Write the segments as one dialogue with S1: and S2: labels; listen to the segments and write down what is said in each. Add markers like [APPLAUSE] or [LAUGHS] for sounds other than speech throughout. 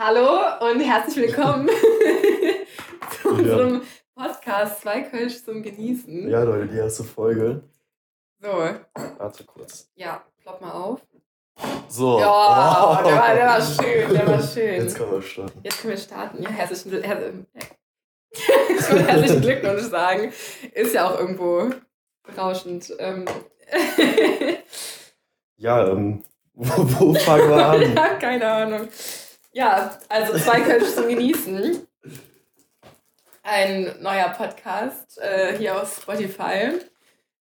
S1: Hallo und herzlich willkommen [LAUGHS] [LAUGHS] zu unserem Podcast Zwei Kölsch zum Genießen.
S2: Ja, Leute, die erste Folge.
S1: So.
S2: Warte kurz.
S1: Ja, plopp mal auf.
S2: So.
S1: Ja, oh. der, war, der war schön, der war schön.
S2: Jetzt können wir starten.
S1: Jetzt können wir starten. Ja, herzlichen, her [LAUGHS] ich wollte herzlichen Glückwunsch sagen. Ist ja auch irgendwo berauschend. Ähm.
S2: ja, ähm, wo, wo fangen wir an?
S1: ja, keine Ahnung. Ja, also zwei Kölsch zum Genießen. Ein neuer Podcast äh, hier auf Spotify,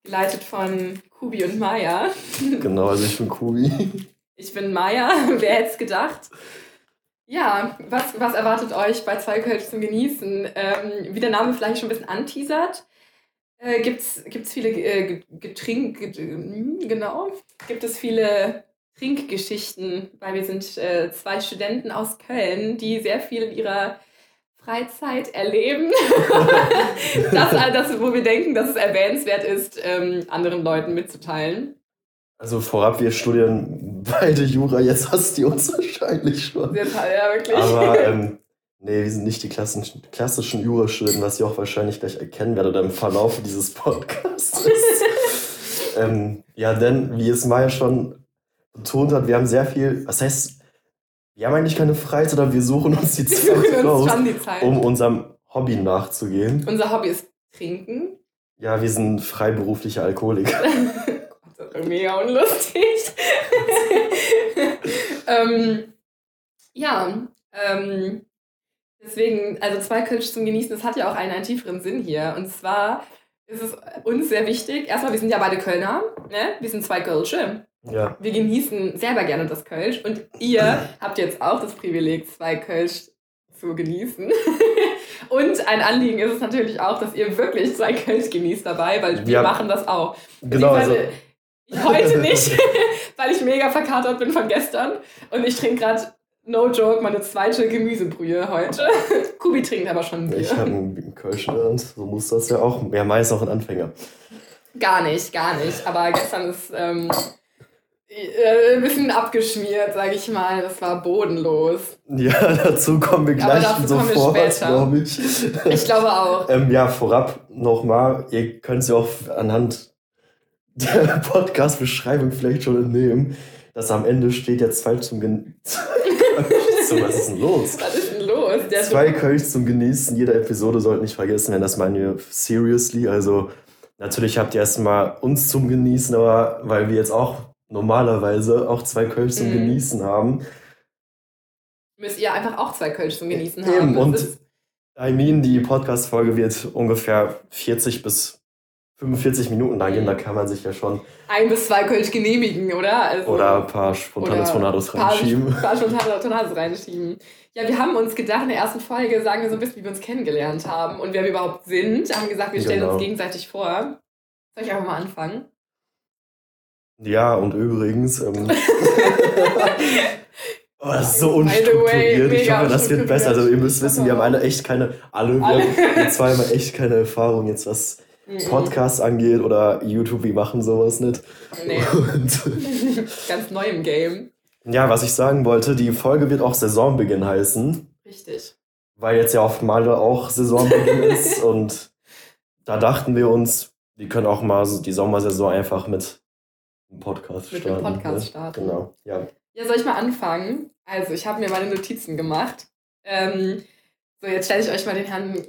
S1: geleitet von Kubi und Maya.
S2: Genau, also ich bin Kubi.
S1: Ich bin Maya, [LAUGHS] wer hätte es gedacht? Ja, was, was erwartet euch bei zwei Kölsch zum Genießen? Ähm, wie der Name vielleicht schon ein bisschen anteasert, äh, gibt es viele äh, Getränk, genau, gibt es viele Trinkgeschichten, weil wir sind äh, zwei Studenten aus Köln, die sehr viel in ihrer Freizeit erleben. [LAUGHS] das all das, wo wir denken, dass es erwähnenswert ist, ähm, anderen Leuten mitzuteilen.
S2: Also vorab, wir studieren beide Jura, jetzt hast du uns wahrscheinlich schon.
S1: Ja, wirklich.
S2: Aber [LAUGHS] ähm, nee, wir sind nicht die klassischen, klassischen Jurastudenten, was ihr auch wahrscheinlich gleich erkennen werdet im Verlauf dieses Podcasts. [LAUGHS] ähm, ja, denn wie es Maya schon betont hat, wir haben sehr viel, was heißt, wir haben eigentlich keine Freizeit, aber wir suchen uns die [LAUGHS] Zeit raus, die Zeit. um unserem Hobby nachzugehen.
S1: Unser Hobby ist Trinken.
S2: Ja, wir sind freiberufliche Alkoholiker. [LAUGHS]
S1: Das mega unlustig. [LAUGHS] ähm, ja, ähm, deswegen, also zwei Kölsch zum Genießen, das hat ja auch einen, einen tieferen Sinn hier. Und zwar ist es uns sehr wichtig, erstmal, wir sind ja beide Kölner, ne? wir sind zwei Kölsche.
S2: Ja.
S1: Wir genießen selber gerne das Kölsch und ihr [LAUGHS] habt jetzt auch das Privileg, zwei Kölsch zu genießen. [LAUGHS] und ein Anliegen ist es natürlich auch, dass ihr wirklich zwei Kölsch genießt dabei, weil wir ja. machen das auch.
S2: Genau. Also.
S1: Ich heute [LAUGHS] nicht, weil ich mega verkatert bin von gestern und ich trinke gerade No joke, meine zweite Gemüsebrühe heute. Kubi trinkt aber schon Bier.
S2: Ich habe einen Kölsch in so muss das ja auch. Ja, meist auch ein Anfänger.
S1: Gar nicht, gar nicht. Aber gestern ist ähm, äh, ein bisschen abgeschmiert, sage ich mal. Das war bodenlos.
S2: Ja, [LAUGHS] dazu kommen wir gleich sofort, glaube ich.
S1: Ich glaube auch. [LAUGHS]
S2: ähm, ja, vorab nochmal, ihr könnt es ja auch anhand der [LAUGHS] Podcast-Beschreibung vielleicht schon entnehmen, dass am Ende steht jetzt falsch zum Gen so, was ist denn los?
S1: Was ist denn los?
S2: Der Zwei Kölsch zum Genießen jeder Episode sollte nicht vergessen werden, das meinen wir seriously. Also natürlich habt ihr erstmal uns zum Genießen, aber weil wir jetzt auch normalerweise auch zwei Kölsch zum mhm. Genießen haben.
S1: Müsst ihr einfach auch zwei Kölsch zum Genießen
S2: Eben, haben. Und I mean, die Podcast-Folge wird ungefähr 40 bis 45 Minuten lang gehen, mhm. da kann man sich ja schon.
S1: Ein bis zwei Kölsch genehmigen, oder?
S2: Also, oder ein paar spontane Tornados reinschieben.
S1: Ein paar spontane Tornados reinschieben. Ja, wir haben uns gedacht, in der ersten Folge sagen wir so ein bisschen, wie wir uns kennengelernt haben und wer wir überhaupt sind. Haben gesagt, wir stellen genau. uns gegenseitig vor. Soll ich einfach mal anfangen?
S2: Ja, und übrigens. Ähm, [LAUGHS] oh, das ist so unstrukturiert. ich hoffe, das wird besser. Also, ihr müsst wissen, wir haben alle echt keine. Alle, alle. wir haben zweimal echt keine Erfahrung, jetzt was mhm. Podcasts angeht oder YouTube. Wir machen sowas nicht.
S1: Nee. [LAUGHS] Ganz neu im Game.
S2: Ja, was ich sagen wollte, die Folge wird auch Saisonbeginn heißen.
S1: Richtig.
S2: Weil jetzt ja auf Male auch Saisonbeginn ist [LAUGHS] und da dachten wir uns, wir können auch mal die Sommersaison einfach mit einen Podcast
S1: Mit starten. Mit Podcast ne? starten.
S2: Genau, ja.
S1: Ja, soll ich mal anfangen? Also, ich habe mir meine Notizen gemacht. Ähm, so, jetzt stelle ich euch mal den Herrn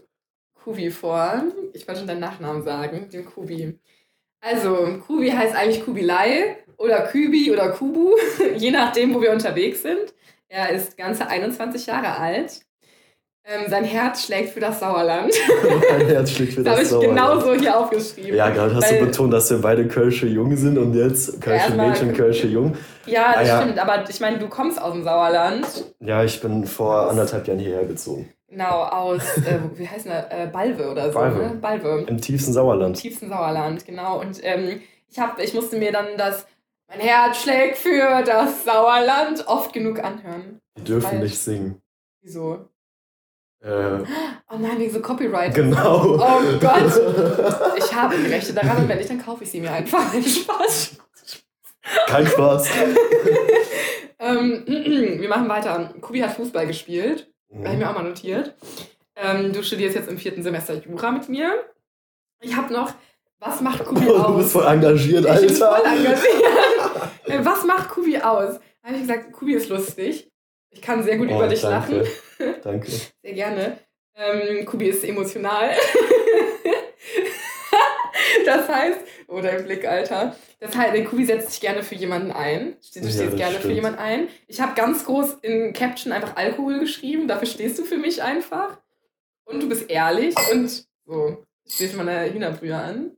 S1: Kubi vor. Ich wollte schon deinen Nachnamen sagen, den Kubi. Also, Kubi heißt eigentlich Kubilei oder Kübi oder Kubu, [LAUGHS] je nachdem, wo wir unterwegs sind. Er ist ganze 21 Jahre alt ähm, sein Herz schlägt für das Sauerland. [LAUGHS]
S2: Mein Herz schlägt für das,
S1: das Sauerland. habe ich genau so hier aufgeschrieben.
S2: Ja, gerade hast du betont, dass wir beide Kölsche Jung sind und jetzt Kölsche ja, Mädchen, Kölsche Jung.
S1: Ja, das ah, ja. stimmt, aber ich meine, du kommst aus dem Sauerland.
S2: Ja, ich bin vor anderthalb Jahren hierher gezogen.
S1: Genau, aus, äh, wie heißt das, äh, Balve oder so.
S2: Balve.
S1: Ne? Balve.
S2: Im tiefsten Sauerland.
S1: Im tiefsten Sauerland, genau. Und ähm, ich, hab, ich musste mir dann das Mein Herz schlägt für das Sauerland oft genug anhören.
S2: Wir dürfen nicht singen.
S1: Wieso?
S2: Äh,
S1: oh nein, wegen so Copyright.
S2: Genau.
S1: Oh Gott. [LAUGHS] Ich habe die Rechte daran und wenn nicht, dann kaufe ich sie mir einfach. [LAUGHS] Spaß.
S2: Kein Spaß. [LAUGHS]
S1: ähm, [CLEARS THROAT] wir machen weiter. Kubi hat Fußball gespielt.
S2: Mhm.
S1: Habe ich mir auch mal notiert. Ähm, du studierst jetzt im vierten Semester Jura mit mir. Ich habe noch, was macht Kubi aus?
S2: du bist voll engagiert,
S1: Ich bin voll
S2: Alter.
S1: engagiert. Äh, Was macht Kubi aus? Da habe ich gesagt, Kubi ist lustig. Ich kann sehr gut
S2: Oh,
S1: über dich
S2: danke.
S1: lachen. [LAUGHS]
S2: Danke.
S1: Sehr gerne. Ähm, Kubi ist emotional. [LAUGHS] das heißt, oh, dein Blick, Alter. Das heißt, der Kubi setzt sich gerne für jemanden ein. Du stehst gerne für
S2: stimmt.
S1: jemanden ein. Ich habe ganz groß in Caption einfach Alkohol geschrieben. Dafür stehst du für mich einfach. Und du bist ehrlich und so. Ich stehe meine Hühnerbrühe an.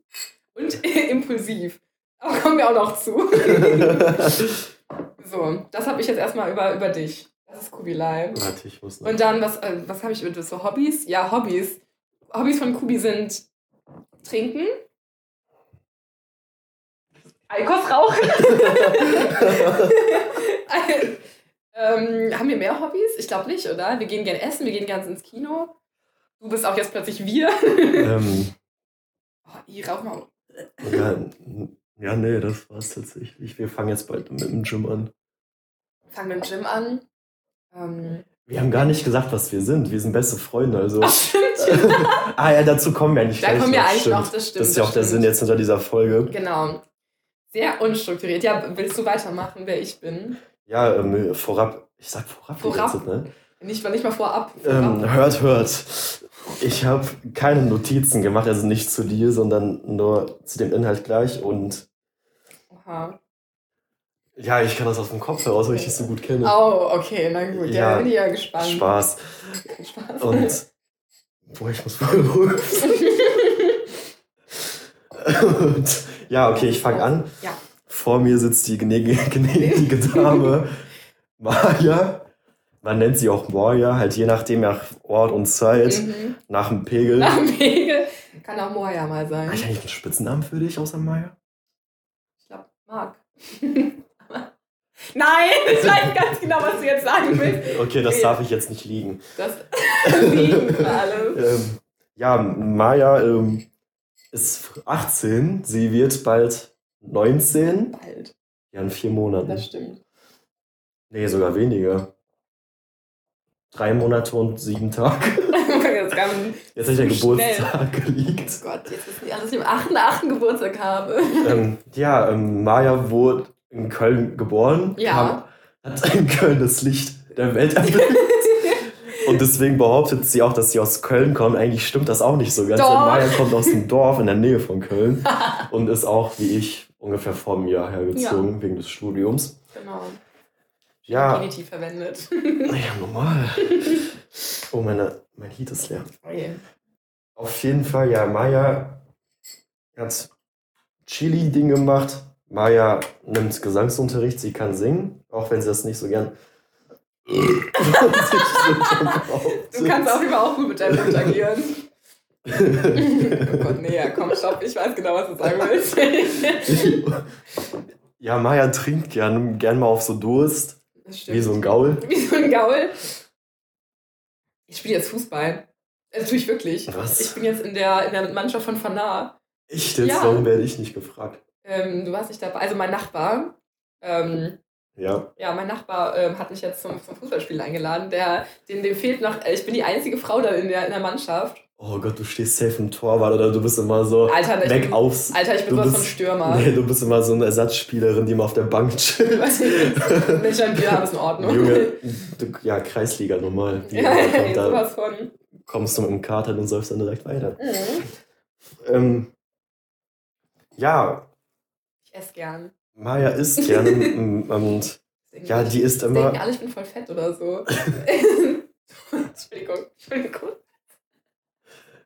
S1: Und [LAUGHS] impulsiv. Aber kommen wir auch noch zu. So, das habe ich jetzt erstmal über, über dich. Das ist Kubilai.
S2: Warte, ich muss noch.
S1: Und dann, was, äh, was habe ich mit so Hobbys? Ja, Hobbys. Hobbys von Kubi sind trinken, Eikos rauchen. [LAUGHS] ähm, haben wir mehr Hobbys? Ich glaube nicht, oder? Wir gehen gern essen, wir gehen gern ins Kino. Du bist auch jetzt plötzlich wir.
S2: ähm,
S1: Oh, ich rauch mal.
S2: ja, ja, nee, das war's tatsächlich. Wir fangen jetzt bald mit dem Gym an.
S1: Fangen mit dem Gym an. Ähm,
S2: Wir haben gar nicht gesagt, was wir sind. Wir sind beste Freunde, also.
S1: ach, stimmt. [LAUGHS]
S2: ah ja, dazu kommen wir eigentlich
S1: Da kommen wir
S2: noch,
S1: eigentlich
S2: stimmt.
S1: noch, das stimmt.
S2: Das ist ja auch der
S1: stimmt.
S2: Sinn jetzt hinter dieser Folge.
S1: Genau. Sehr unstrukturiert. Ja, willst du weitermachen, wer ich bin?
S2: Ja, ähm, vorab, ich sag vorab,
S1: Vorab?
S2: ganze ne?
S1: Nicht, nicht mal vorab. vorab.
S2: Ähm, hört, hört. Ich habe keine Notizen gemacht, also nicht zu dir, sondern nur zu dem Inhalt gleich. Und
S1: Oha.
S2: Ja, ich kann das aus dem Kopf heraus, weil ich dich so gut kenne.
S1: Oh, okay, na gut. Ja,
S2: Ja,
S1: bin ich ja gespannt.
S2: Spaß.
S1: Spaß.
S2: Und boah, ich muss voll. Und ja, okay, ich fange an.
S1: Ja.
S2: Vor mir sitzt die gnädige, Dame Maya. Man nennt sie auch Moja, halt je nachdem nach Ort und Zeit,
S1: Mhm.
S2: nach dem Pegel.
S1: Nach dem Pegel. Kann auch Moja mal sein.
S2: Habe ich eigentlich einen Spitznamen für dich außer Maya?
S1: Ich glaube, Marc. [LAUGHS] Nein, [LAUGHS] ich weiß ganz genau, was du jetzt sagen willst.
S2: Okay, das darf ich jetzt nicht liegen.
S1: Das [LAUGHS] liegen für alle. [LAUGHS]
S2: Ähm, ja, Maya ähm, ist 18. Sie wird bald 19.
S1: Bald,
S2: Ja, in vier Monaten.
S1: das stimmt.
S2: Nee, sogar weniger. Drei Monate und sieben Tage. Jetzt habe ich der
S1: schnell.
S2: Geburtstag geliegt.
S1: oh Gott, jetzt wissen die alle, dass ich am 8.8. Geburtstag habe.
S2: Ähm, ja, ähm, Maya wurde in Köln geboren.
S1: Ja.
S2: Kam, hat in Köln das Licht der Welt erblickt. [LAUGHS] Und deswegen behauptet sie auch, dass sie aus Köln kommt. Eigentlich stimmt das auch nicht so ganz.
S1: Doch.
S2: Maya kommt aus einem [LAUGHS] Dorf in der Nähe von Köln [LAUGHS] und ist auch, wie ich, ungefähr vor einem Jahr hergezogen, wegen des Studiums.
S1: Genau.
S2: Ja,
S1: Genitiv verwendet.
S2: ja, normal. Oh, meine, mein Heat ist leer.
S1: Okay.
S2: Auf jeden Fall, ja, Maya hat Chili-Ding gemacht. Maya nimmt Gesangsunterricht, sie kann singen, auch wenn sie das nicht so gern. [LAUGHS]
S1: Du kannst jeden Fall auch gut mit deinem Mund agieren. [LAUGHS] oh Gott, nee, ja, komm, stopp. Ich weiß genau, was du sagen willst. [LAUGHS]
S2: ja, Maya trinkt gern, gern mal auf so Durst, wie so ein Gaul.
S1: Wie so ein Gaul. Ich spiele jetzt Fußball. Das tue ich wirklich.
S2: Was?
S1: Ich bin jetzt in der, in der Mannschaft von Fanar.
S2: Echt jetzt?
S1: Ja.
S2: Warum werde ich nicht gefragt?
S1: Ähm, du warst nicht dabei. Also mein Nachbar, ähm,
S2: Ja.
S1: ja, mein Nachbar ähm, hat mich jetzt zum, zum Fußballspielen eingeladen. Der, dem, dem fehlt noch, äh, ich bin die einzige Frau da in der, in der Mannschaft.
S2: Oh Gott, du stehst safe im Torwart oder du bist immer so
S1: Alter, ich
S2: weg
S1: bin,
S2: aufs.
S1: Alter, ich bin sowas von Stürmer.
S2: Nee, du bist immer so eine Ersatzspielerin, die mal auf der Bank chillt.
S1: Wenn ich ein Bier ist in Ordnung.
S2: Junge, du, ja, Kreisliga normal. [LAUGHS] Die
S1: ja,
S2: kommt da,
S1: sowas von.
S2: kommst du mit dem Kater und säufst dann direkt weiter.
S1: Mhm.
S2: Ähm, ja,
S1: Ich esse gern.
S2: Maya isst gerne m- [LAUGHS] und ja, die isst
S1: Denken
S2: immer.
S1: alle, ich bin voll fett oder so. [LAUGHS] Entschuldigung, Entschuldigung.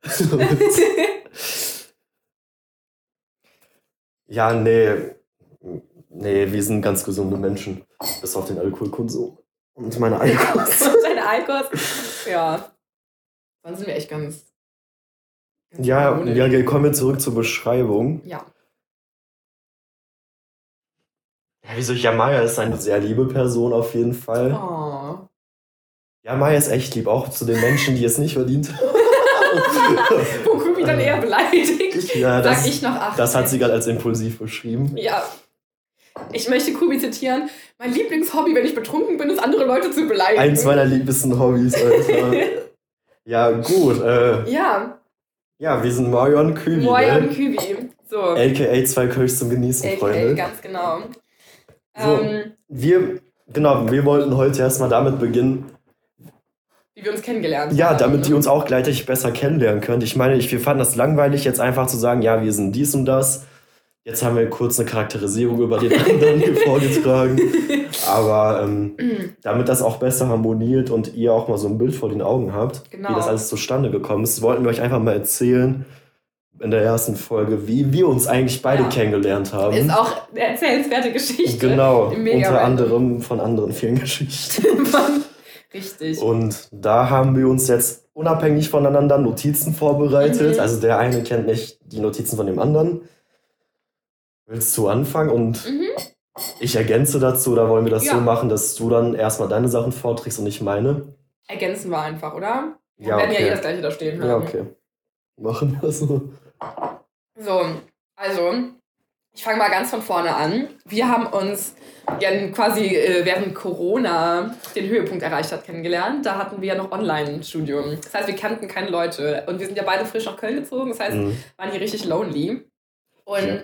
S1: [LAUGHS]
S2: ja, nee. Nee, wir sind ganz gesunde Menschen. Bis auf den Alkoholkonsum. Und meine Eikos.
S1: Deine Eikos. Ja. Dann sind wir echt ganz. ganz
S2: ja, ja, kommen wir zurück zur Beschreibung.
S1: Ja.
S2: Ja, wieso? Ja, Maya ist eine sehr liebe Person auf jeden Fall.
S1: Oh.
S2: Ja, Maya ist echt lieb, auch zu den Menschen, die es nicht verdient. [LAUGHS]
S1: Wo Kubi dann eher beleidigt.
S2: ja,
S1: Sag
S2: das,
S1: ich noch acht.
S2: das hat sie gerade als impulsiv beschrieben.
S1: Ja. Ich möchte Kubi zitieren. Mein Lieblingshobby, wenn ich betrunken bin, ist, andere Leute zu beleidigen.
S2: Eins meiner liebsten Hobbys, Alter. [LAUGHS] ja, gut. Äh,
S1: ja.
S2: Ja, wir sind Mario und Kübi.
S1: Mario ne? Kübi. So.
S2: AKA zwei Kölsch zum Genießen,
S1: AKA,
S2: Freunde.
S1: ganz genau.
S2: So,
S1: ähm,
S2: wir, genau, wir wollten heute erstmal damit beginnen,
S1: wie wir uns kennengelernt
S2: ja,
S1: haben.
S2: damit
S1: ne?
S2: die uns auch gleichzeitig besser kennenlernen können. Ich meine, ich, wir fanden das langweilig, jetzt einfach zu sagen, ja, wir sind dies und das. Jetzt haben wir kurz eine Charakterisierung über den anderen hier [LAUGHS] vorgetragen. Aber ähm, [CLEARS THROAT] damit das auch besser harmoniert und ihr auch mal so ein Bild vor den Augen habt,
S1: Genau.
S2: wie das alles zustande gekommen ist, wollten wir euch einfach mal erzählen in der ersten Folge, wie wir uns eigentlich beide
S1: Ja.
S2: kennengelernt haben.
S1: Ist auch eine erzählenswerte Geschichte.
S2: Genau,
S1: Mega
S2: unter anderem von anderen vielen Geschichten. [LAUGHS]
S1: Richtig.
S2: Und da haben wir uns jetzt unabhängig voneinander Notizen vorbereitet.
S1: Mhm.
S2: Also der eine kennt nicht die Notizen von dem anderen. Willst du anfangen? Und
S1: Mhm.
S2: ich ergänze dazu, oder wollen wir das
S1: Ja.
S2: so machen, dass du dann erstmal deine Sachen vorträgst und ich meine?
S1: Ergänzen wir einfach, oder? Wir
S2: Ja,
S1: werden ja eh
S2: okay.
S1: das gleiche da stehen haben.
S2: Ja, okay. Machen wir so.
S1: So, also, ich fange mal ganz von vorne an. Wir haben uns ja quasi äh, während Corona den Höhepunkt erreicht hat kennengelernt. Da hatten wir ja noch Online-Studium. Das heißt, wir kannten keine Leute. Und wir sind ja beide frisch nach Köln gezogen. Das heißt,
S2: Mhm.
S1: waren hier richtig lonely. Und
S2: Ja.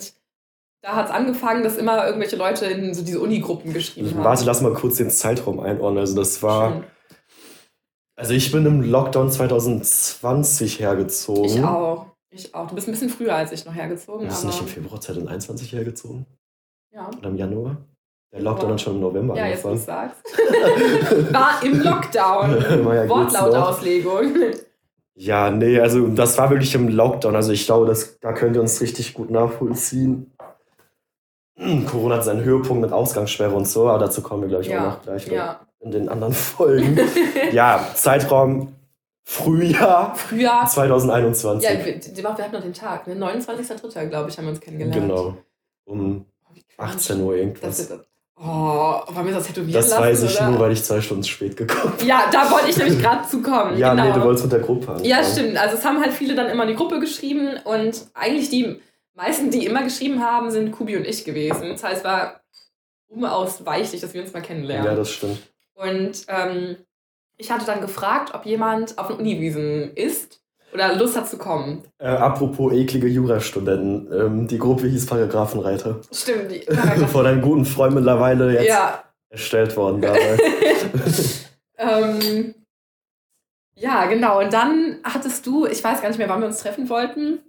S1: da hat es angefangen, dass immer irgendwelche Leute in so diese Unigruppen geschrieben haben.
S2: Warte, lass mal kurz den Zeitraum einordnen. Also das war,
S1: Schön.
S2: Also ich bin im Lockdown 2020 hergezogen.
S1: Ich auch. Ich auch. Du bist ein bisschen früher als ich noch hergezogen.
S2: Du bist nicht im Februar 2021 hergezogen?
S1: ja.
S2: Oder im Januar? Der Lockdown hat schon im November
S1: ja, jetzt
S2: angefangen.
S1: sagst. [LAUGHS] War im Lockdown. [LAUGHS]
S2: Noch.
S1: Wortlautauslegung.
S2: Ja, nee, also das war wirklich im Lockdown. Also ich glaube, das, da könnt ihr uns richtig gut nachvollziehen. Hm, Corona hat seinen Höhepunkt mit Ausgangssperre und so, aber dazu kommen wir, glaube ich, auch
S1: Ja,
S2: noch gleich noch
S1: ja.
S2: in den anderen Folgen. [LAUGHS] ja, Zeitraum Frühjahr
S1: Früher.
S2: 2021.
S1: Ja, wir, wir hatten noch den Tag, ne? 29.03. glaube ich, haben wir uns kennengelernt.
S2: genau. Um
S1: Oh, wie cringe.
S2: 18 Uhr
S1: Das,
S2: irgendwas.
S1: oh, wollen wir das tätowieren
S2: Das
S1: lassen?
S2: weiß ich
S1: oder?
S2: nur, weil ich zwei Stunden spät gekommen
S1: Ja, da wollte ich nämlich gerade zukommen.
S2: Ja,
S1: genau.
S2: nee, du wolltest mit der Gruppe anfangen.
S1: Ja, stimmt. Also es haben halt viele dann immer in die Gruppe geschrieben und eigentlich die meisten, die immer geschrieben haben, sind Kubi und ich gewesen. Das heißt, es war unausweichlich, dass wir uns mal kennenlernen.
S2: Ja, das stimmt.
S1: und ähm, ich hatte dann gefragt, ob jemand auf den Uniwiesen ist oder Lust hat zu kommen.
S2: Äh, apropos eklige Jurastudenten. Ähm, die Gruppe hieß Paragraphenreiter.
S1: Stimmt. Die [LAUGHS]
S2: Von einem guten Freund mittlerweile jetzt
S1: ja.
S2: erstellt worden [LAUGHS] damals.
S1: ähm, ja, genau. Und dann hattest du, ich weiß gar nicht mehr, wann wir uns treffen wollten.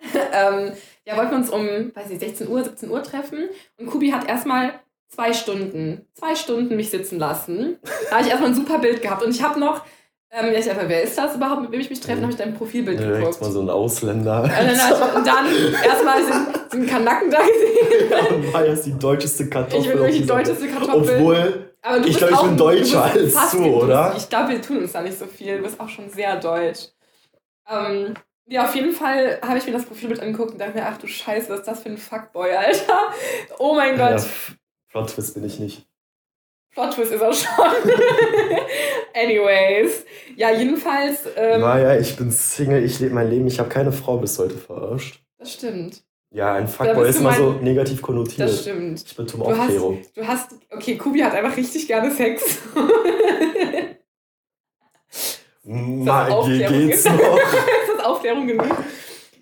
S1: [LAUGHS] ähm, ja, wollten wir uns um, weiß ich, 16 Uhr, 17 Uhr treffen. Und Kubi hat erstmal zwei Stunden, zwei Stunden mich sitzen lassen. Da habe ich erstmal ein super Bild gehabt. Und ich habe noch, ähm, ja, ich dachte, wer ist das überhaupt, mit wem ich mich treffe? Dann habe ich dein Profilbild
S2: Direkt
S1: geguckt.
S2: mal so ein Ausländer.
S1: Und dann, ich- und dann erstmal sind, sind Kanaken da gesehen.
S2: War jetzt die deutscheste Kartoffel.
S1: Ich bin wirklich die deutscheste. Kartoffel.
S2: Obwohl,
S1: Aber du
S2: Ich
S1: bist
S2: glaub, ich bin deutscher als du, oder?
S1: Ich glaube, wir tun uns da nicht so viel. Du bist auch schon sehr deutsch. Ähm, ja, auf jeden Fall habe ich mir das Profilbild angeguckt und dachte mir, ach du Scheiße, was ist das für ein Fuckboy, Alter? [LAUGHS] Oh mein
S2: ja,
S1: Gott,
S2: F- Plot Twist bin ich nicht.
S1: Plot Twist ist er schon. [LAUGHS] Anyways. Ja, jedenfalls, ähm,
S2: Maja, ich bin Single, ich lebe mein Leben, ich habe keine Frau bis heute verarscht.
S1: das stimmt.
S2: Ja, ein Fuckboy ist immer so negativ konnotiert.
S1: Das stimmt.
S2: Ich bin zum
S1: Du hast-
S2: Aufklärung.
S1: Du hast, okay, Kubi hat einfach richtig gerne Sex.
S2: Ma, [LAUGHS]
S1: Aufklärung
S2: geht's noch?
S1: Aufklärung genug?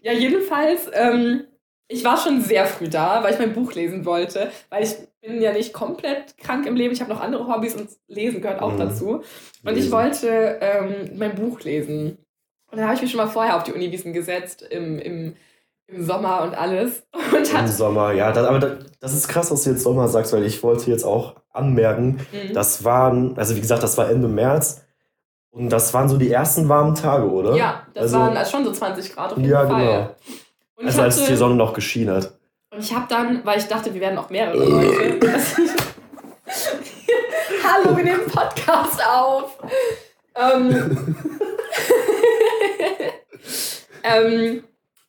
S1: Ja, jedenfalls, ähm, ich war schon sehr früh da, weil ich mein Buch lesen wollte, weil ich bin ja nicht komplett krank im Leben. Ich habe noch andere Hobbys und Lesen gehört auch
S2: Mhm.
S1: dazu. Und ich
S2: Lesen.
S1: wollte ähm, mein Buch lesen. Und dann habe ich mich schon mal vorher auf die Uniwiesen gesetzt, im, im, im Sommer und alles. [LAUGHS] Und
S2: Im Sommer, ja. Das, aber das, das ist krass, was du jetzt Sommer sagst, weil ich wollte jetzt auch anmerken,
S1: Mhm.
S2: das waren, also wie gesagt, das war Ende März und das waren so die ersten warmen Tage, oder?
S1: ja, das
S2: also,
S1: waren schon so 20 Grad auf jeden
S2: Ja,
S1: Fall.
S2: genau.
S1: Und
S2: Also
S1: ich
S2: als die
S1: hatte,
S2: Sonne noch geschienen hat.
S1: Und ich habe dann, weil ich dachte, wir werden noch mehrere Leute. [LAUGHS] Hallo, wir nehmen Podcast auf. Ähm, [LAUGHS] ähm,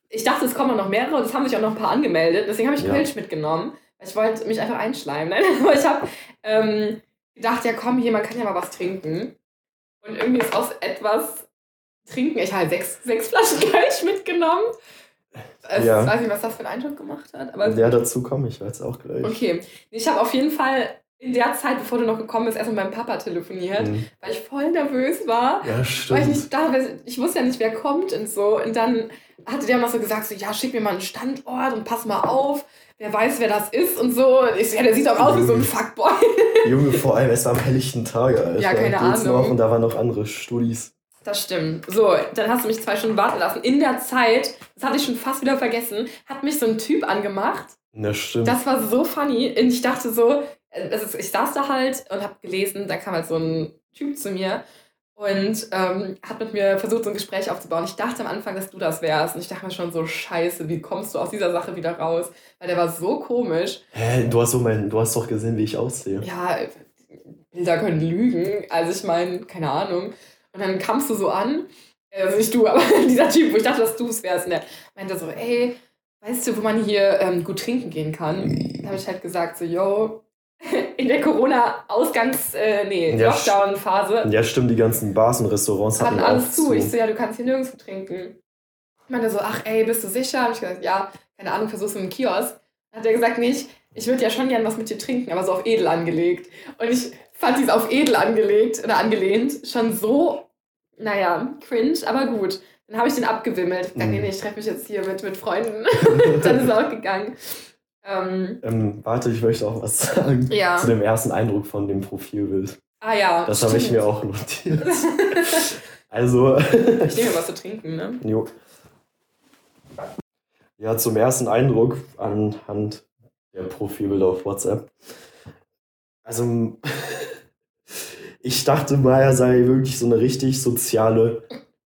S1: ich dachte, es kommen noch mehrere und es haben sich auch noch ein paar angemeldet. Deswegen habe ich
S2: Ja.
S1: Pilch mitgenommen. Ich wollte mich einfach einschleimen. [LAUGHS] Nein, aber ich habe ähm, gedacht, ja komm, hier, man kann ja mal was trinken. Und irgendwie ist aus etwas trinken. Ich habe halt sechs, sechs Flaschen [LAUGHS] Kölsch mitgenommen. Ich
S2: Ja.
S1: weiß nicht, was das für einen Eindruck gemacht hat. Aber
S2: Ja, dazu komme ich jetzt auch gleich.
S1: okay. Ich habe auf jeden Fall in der Zeit, bevor du noch gekommen bist, erst mit meinem Papa telefoniert,
S2: Mhm.
S1: weil ich voll nervös war.
S2: Ja,
S1: Weil ich
S2: stimmt.
S1: nicht da, ich wusste ja nicht, wer kommt und so. Und dann hatte der mal so gesagt, so, ja, schick mir mal einen Standort und pass mal auf. Wer weiß, wer das ist und so. Und ich ja, der sieht doch aus wie so ein Fuckboy. [LAUGHS]
S2: Junge, vor allem, es war am helllichten Tage, Alter.
S1: Ja, keine Ahnung.
S2: Noch, und da waren noch andere Studis.
S1: Das stimmt. So, dann hast du mich zwei Stunden warten lassen. In der Zeit, das hatte ich schon fast wieder vergessen, hat mich so ein Typ angemacht.
S2: Ja, stimmt.
S1: Das war so funny. Und ich dachte so, das ist, ich saß da halt und habe gelesen, da kam halt so ein Typ zu mir und ähm, hat mit mir versucht, so ein Gespräch aufzubauen. Ich dachte am Anfang, dass du das wärst. Und ich dachte mir schon so, scheiße, wie kommst du aus dieser Sache wieder raus? Weil der war so komisch.
S2: Hä, du hast, so mein, du hast doch gesehen, wie ich aussehe.
S1: Ja, Bilder können lügen. Also ich meine, keine Ahnung. Und dann kamst du so an, also nicht du, [LAUGHS] aber dieser Typ, wo ich dachte, dass du es wärst. Und der meinte so, ey, weißt du, wo man hier ähm, gut trinken gehen kann? Da habe ich halt gesagt, so, yo, [LAUGHS] in der Corona-Ausgangs-, äh, nee,
S2: Ja,
S1: Lockdown-Phase
S2: Ja, stimmt, die ganzen Bars und Restaurants hatten
S1: hatten alles
S2: auch
S1: zu. Ich so, ja, du kannst hier nirgendwo trinken. Ich meinte so, ach ey, bist du sicher? Hab ich gesagt, ja, keine Ahnung, versuch's mit dem Kiosk. Dann hat er gesagt, nicht, ich würde ja schon gern was mit dir trinken, aber so auf edel angelegt. Und ich fand dieses auf edel angelegt oder angelehnt schon so, naja, cringe, aber gut. Dann habe ich den abgewimmelt. Ich dachte, nee,
S2: Mhm.
S1: nee, ich treffe mich jetzt hier mit, mit Freunden. [LAUGHS] Dann ist er auch gegangen. Ähm,
S2: Ähm, warte, ich möchte auch was sagen
S1: Ja.
S2: zu dem ersten Eindruck von dem Profilbild.
S1: ah ja.
S2: Das habe ich mir auch notiert. [LAUGHS] Also,
S1: Ich nehme was zu trinken, ne?
S2: jo. Ja, zum ersten Eindruck anhand der Profilbilder auf WhatsApp. Also, [LAUGHS] ich dachte, Maya sei wirklich so eine richtig soziale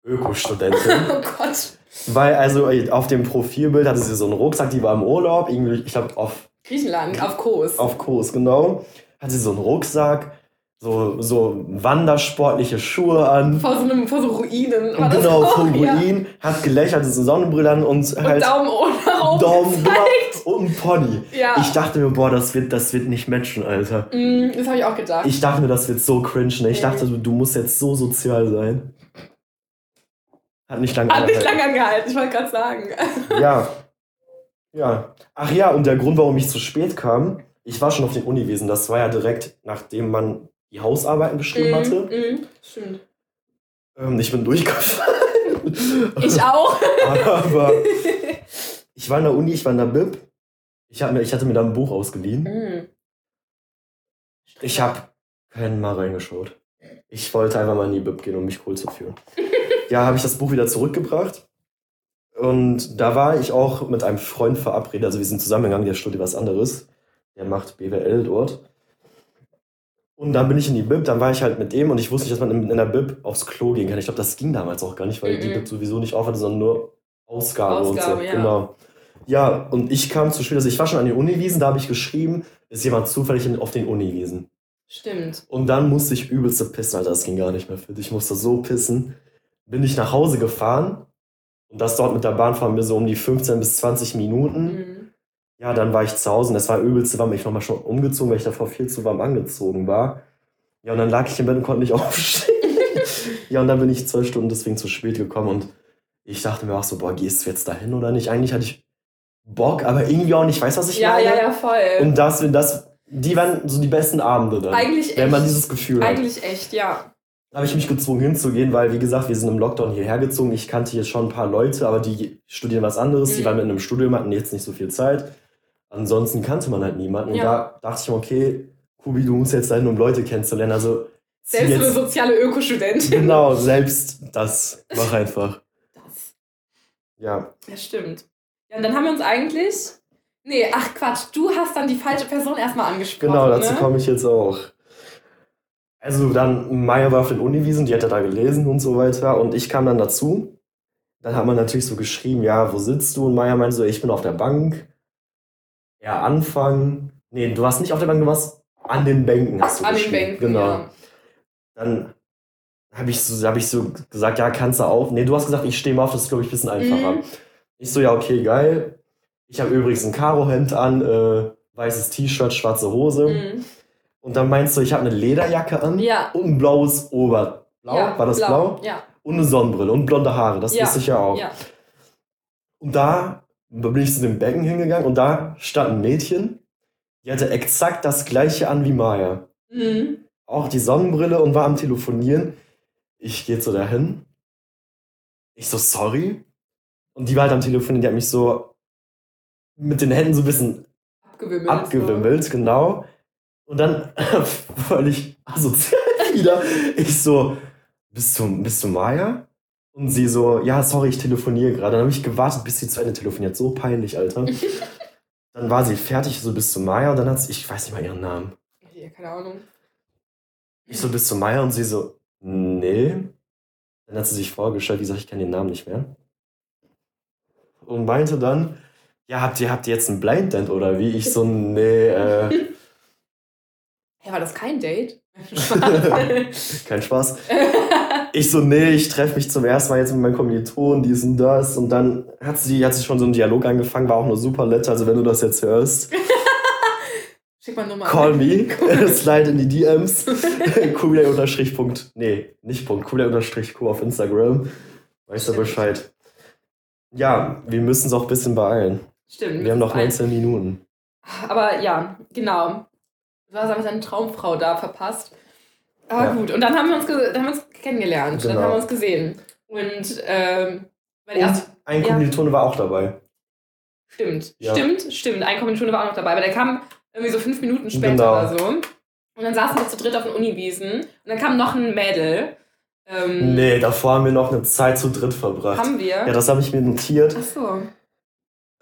S2: Ökostudentin. [LAUGHS]
S1: Oh Gott.
S2: Weil, also auf dem Profilbild hatte sie so einen Rucksack, die war im Urlaub, irgendwie, ich glaube, auf,
S1: Griechenland, auf Kurs.
S2: auf Kurs, genau. Hatte sie so einen Rucksack, so, so wandersportliche Schuhe an.
S1: vor, so einem, vor so Ruinen. war
S2: Und genau,
S1: auch,
S2: vom
S1: ja.
S2: Hat gelächelt, so Sonnenbrille an und
S1: Und
S2: halt
S1: Daumen nach oben
S2: Daumen genau, und ein Pony.
S1: Ja.
S2: Ich dachte mir, boah, das wird, das wird nicht matchen, Alter.
S1: Mm, das habe ich auch gedacht.
S2: Ich dachte mir, das wird so cringe. Ne? Ich
S1: Nee.
S2: dachte, du, du musst jetzt so sozial sein. Hat nicht lange
S1: Hat nicht
S2: angehalten.
S1: lange angehalten, ich wollte gerade sagen. [LAUGHS]
S2: Ja. Ja. Ach ja, und der Grund, warum ich zu spät kam, ich war schon auf den Uniwesen. Das war ja direkt, nachdem man die Hausarbeiten geschrieben hatte.
S1: Mm, mm, stimmt.
S2: Ähm, ich bin durchgefallen.
S1: Ich auch. [LAUGHS]
S2: Aber [LAUGHS] ich war in der Uni, ich war in der Bib. Ich, hab mir, ich hatte mir da ein Buch ausgeliehen.
S1: Mm.
S2: Ich habe keinen Mal reingeschaut. Ich wollte einfach mal in die Bib gehen, um mich cool zu fühlen. Ja, habe ich das Buch wieder zurückgebracht. Und da war ich auch mit einem Freund verabredet. Also wir sind zusammengegangen, der studiert was anderes. Der macht BWL dort. Und dann bin ich in die Bib, dann war ich halt mit dem und ich wusste nicht, dass man in, der Bib aufs Klo gehen kann. Ich glaube, das ging damals auch gar nicht, weil die
S1: Mhm.
S2: Bib sowieso nicht auf hatte, sondern nur Ausgabe, und so.
S1: Ausgabe, ja.
S2: Genau. Ja, und ich kam zu spät. Also ich war schon an den Uniwiesen, da habe ich geschrieben, ist jemand zufällig auf den Uniwiesen.
S1: Stimmt.
S2: Und dann musste ich übelste pissen, Alter, das ging gar nicht mehr fit. Ich musste so pissen. Bin ich nach Hause gefahren und das dort mit der Bahn fahren wir so um die 15 bis 20 Minuten.
S1: Mm.
S2: Ja, dann war ich zu Hause und es war übelste warm. Ich nochmal schon umgezogen, weil ich davor viel zu warm angezogen war. Ja, und dann lag ich im Bett und konnte nicht [LAUGHS] aufstehen. ja, und dann bin ich zwei Stunden deswegen zu spät gekommen und ich dachte mir auch so, boah, gehst du jetzt dahin oder nicht? Eigentlich hatte ich Bock, aber irgendwie auch nicht. Weißt du, was ich
S1: Ja,
S2: meine?
S1: ja, ja, voll.
S2: Und das, das, die waren so die besten Abende dann.
S1: Eigentlich
S2: Wenn man
S1: echt.
S2: dieses Gefühl hat.
S1: Eigentlich echt, ja.
S2: Habe ich mich gezwungen hinzugehen, weil, wie gesagt, wir sind im Lockdown hierher gezogen. Ich kannte jetzt schon ein paar Leute, aber die studieren was anderes. Die
S1: Mhm.
S2: waren mit einem Studium, hatten jetzt nicht so viel Zeit. Ansonsten kannte man halt niemanden.
S1: Ja.
S2: Und da dachte ich mir, okay, Kubi, du musst jetzt dahin, um Leute kennenzulernen. Also,
S1: Selbst eine
S2: jetzt,
S1: soziale Ökostudentin.
S2: genau, selbst das. Mach einfach.
S1: Das,
S2: Ja.
S1: das stimmt. Ja, und dann haben wir uns eigentlich. Nee, ach Quatsch, du hast dann die falsche Person erstmal angesprochen.
S2: Genau, dazu
S1: ne?
S2: komme ich jetzt auch. Also dann, Maya war auf den Uniwiesen, die hat ja da gelesen und so weiter. Und ich kam dann dazu. Dann hat man natürlich so geschrieben, ja, wo sitzt du? Und Maya meinte so, ich bin auf der Bank. Ja, Anfang. Nee, du warst nicht auf der Bank, du warst an den Bänken, hast du
S1: An den. Bänken.
S2: Genau.
S1: Ja.
S2: Dann habe ich, so, hab ich so gesagt, ja, kannst du auf. Nee, du hast gesagt, ich stehe mal auf, das ist, glaube ich, ein bisschen einfacher.
S1: Mhm.
S2: Ich so, ja, okay, geil. Ich habe übrigens ein Karohemd an, äh, weißes T-Shirt, schwarze Hose.
S1: Mhm.
S2: Und dann meinst du, ich habe eine Lederjacke an
S1: Ja.
S2: und ein blaues Ober. Blau?
S1: ja.
S2: War das blau?
S1: Ja.
S2: Und eine Sonnenbrille und blonde Haare, das
S1: Ja.
S2: wusste ich ja auch.
S1: ja.
S2: Und da bin ich zu dem Becken hingegangen und da stand ein Mädchen, die hatte exakt das gleiche an wie Maya.
S1: Mhm.
S2: Auch die Sonnenbrille und war am Telefonieren. Ich gehe so dahin. Ich so, sorry. Und die war halt am Telefonieren, die hat mich so mit den Händen so ein bisschen
S1: Abgewimmelt.
S2: abgewimmelt, genau. Und dann [LAUGHS] völlig asozial [LAUGHS] wieder. Ich so, bist du, bist du Maya? Und sie so, ja, sorry, ich telefoniere gerade. Dann habe ich gewartet, bis sie zu Ende telefoniert. So peinlich, Alter. [LAUGHS] dann war sie fertig, so bis zu Maya. Und dann hat sie, ich weiß nicht mal ihren Namen.
S1: Ja, keine Ahnung.
S2: Ich so, bis zu Maya. Und sie so, nee. Dann hat sie sich vorgestellt, wie gesagt, ich kenne den Namen nicht mehr. Und meinte dann, ja, habt ihr, habt ihr jetzt ein Blind Date oder wie? Ich so, nee, äh,
S1: Hä, war das kein Date? [LAUGHS]
S2: kein Spaß. Ich so, nee, ich treffe mich zum ersten Mal jetzt mit meinen Kommilitonen, dies und das. Und dann hat sie, hat sie schon so einen Dialog angefangen, war auch nur super nett. Also wenn du das jetzt hörst, [LAUGHS]
S1: Schick mal Nummer.
S2: call me, [LAUGHS] slide in die DMs. Kubilai unterstrich Punkt, nee, nicht Punkt, Kubilai unterstrich Q auf Instagram. Weißt du. Bescheid. Ja, wir müssen es auch ein bisschen beeilen.
S1: Stimmt.
S2: Wir haben noch
S1: ein.
S2: 19 Minuten.
S1: Aber ja, genau. Du hast aber seine Traumfrau da verpasst. Aber
S2: Ja.
S1: gut, und dann haben wir uns, dann haben wir uns kennengelernt. Dann
S2: Genau.
S1: haben wir uns gesehen. Und ähm,
S2: Und
S1: ersten.
S2: ein
S1: ja.
S2: Kommilitone war auch dabei.
S1: Stimmt,
S2: Ja.
S1: stimmt, stimmt. Ein Kommilitone war auch noch dabei, aber der kam irgendwie so fünf Minuten später
S2: Genau.
S1: oder so. Und dann saßen wir zu dritt auf den Uniwiesen. Und dann kam noch ein Mädel. Ähm,
S2: Nee, davor haben wir noch eine Zeit zu dritt verbracht.
S1: Haben wir?
S2: Ja, das habe ich mir notiert.
S1: Ach so.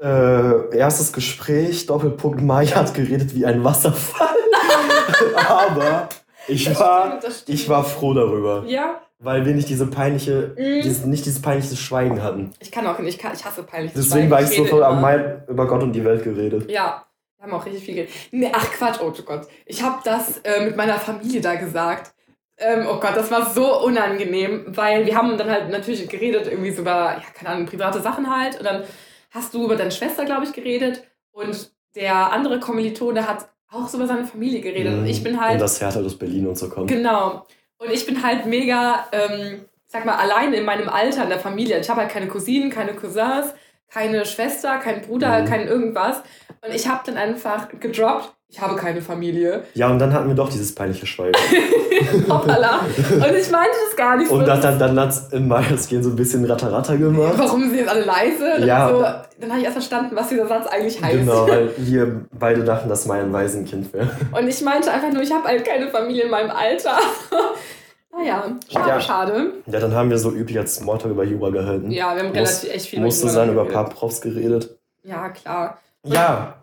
S2: Äh, erstes Gespräch, Doppelpunkt, Maya hat geredet wie ein Wasserfall. [LAUGHS] Aber ich
S1: Das
S2: war,
S1: stimmt, stimmt.
S2: ich war froh darüber,
S1: Ja,
S2: weil wir nicht diese peinliche,
S1: Mhm.
S2: dieses, nicht dieses peinliche Schweigen hatten.
S1: ich kann auch nicht, ich, kann, ich hasse peinlich.
S2: Deswegen war ich so
S1: rede
S2: voll am. Mai über Gott und die Welt geredet.
S1: Ja, wir haben auch richtig viel geredet. Nee, ach Quatsch, oh Gott. Ich habe das äh, mit meiner Familie da gesagt. Ähm, oh Gott, das war so unangenehm, weil wir haben dann halt natürlich geredet, irgendwie so über, ja, keine Ahnung, private Sachen halt. Und dann hast du über deine Schwester, glaube ich, geredet. Und der andere Kommilitone hat auch so über seine Familie geredet. Und ich bin
S2: Und
S1: halt.
S2: das Hertha aus Berlin und so kommt.
S1: Genau. Und ich bin halt mega, ähm, sag mal, alleine in meinem Alter in der Familie. Ich habe halt keine Cousinen, keine Cousins, keine Schwester, keinen Bruder,
S2: Mhm.
S1: kein irgendwas. Und ich habe dann einfach gedroppt, ich habe keine Familie.
S2: Ja, und dann hatten wir doch dieses peinliche Schweigen. [LAUGHS]
S1: Hoppala. Und ich meinte das gar nicht so.
S2: Und dann, dann, dann hat es in Mayas Gehen so ein bisschen Ratter-Ratter gemacht.
S1: Warum sind jetzt alle leise? Dann,
S2: Ja.
S1: so, dann habe ich erst verstanden, was dieser Satz eigentlich heißt.
S2: Genau, weil wir beide dachten, dass Maya ein Waisenkind wäre.
S1: Und ich meinte einfach nur, ich habe halt keine Familie in meinem Alter. [LAUGHS] naja, schade,
S2: Ja.
S1: schade.
S2: Ja, dann haben wir so üblich als Smalltalk über Jura gehalten.
S1: Ja, wir haben
S2: Muss-
S1: relativ echt viel
S2: Musste sein, über ein paar Profs geredet.
S1: Ja, klar.
S2: Ja,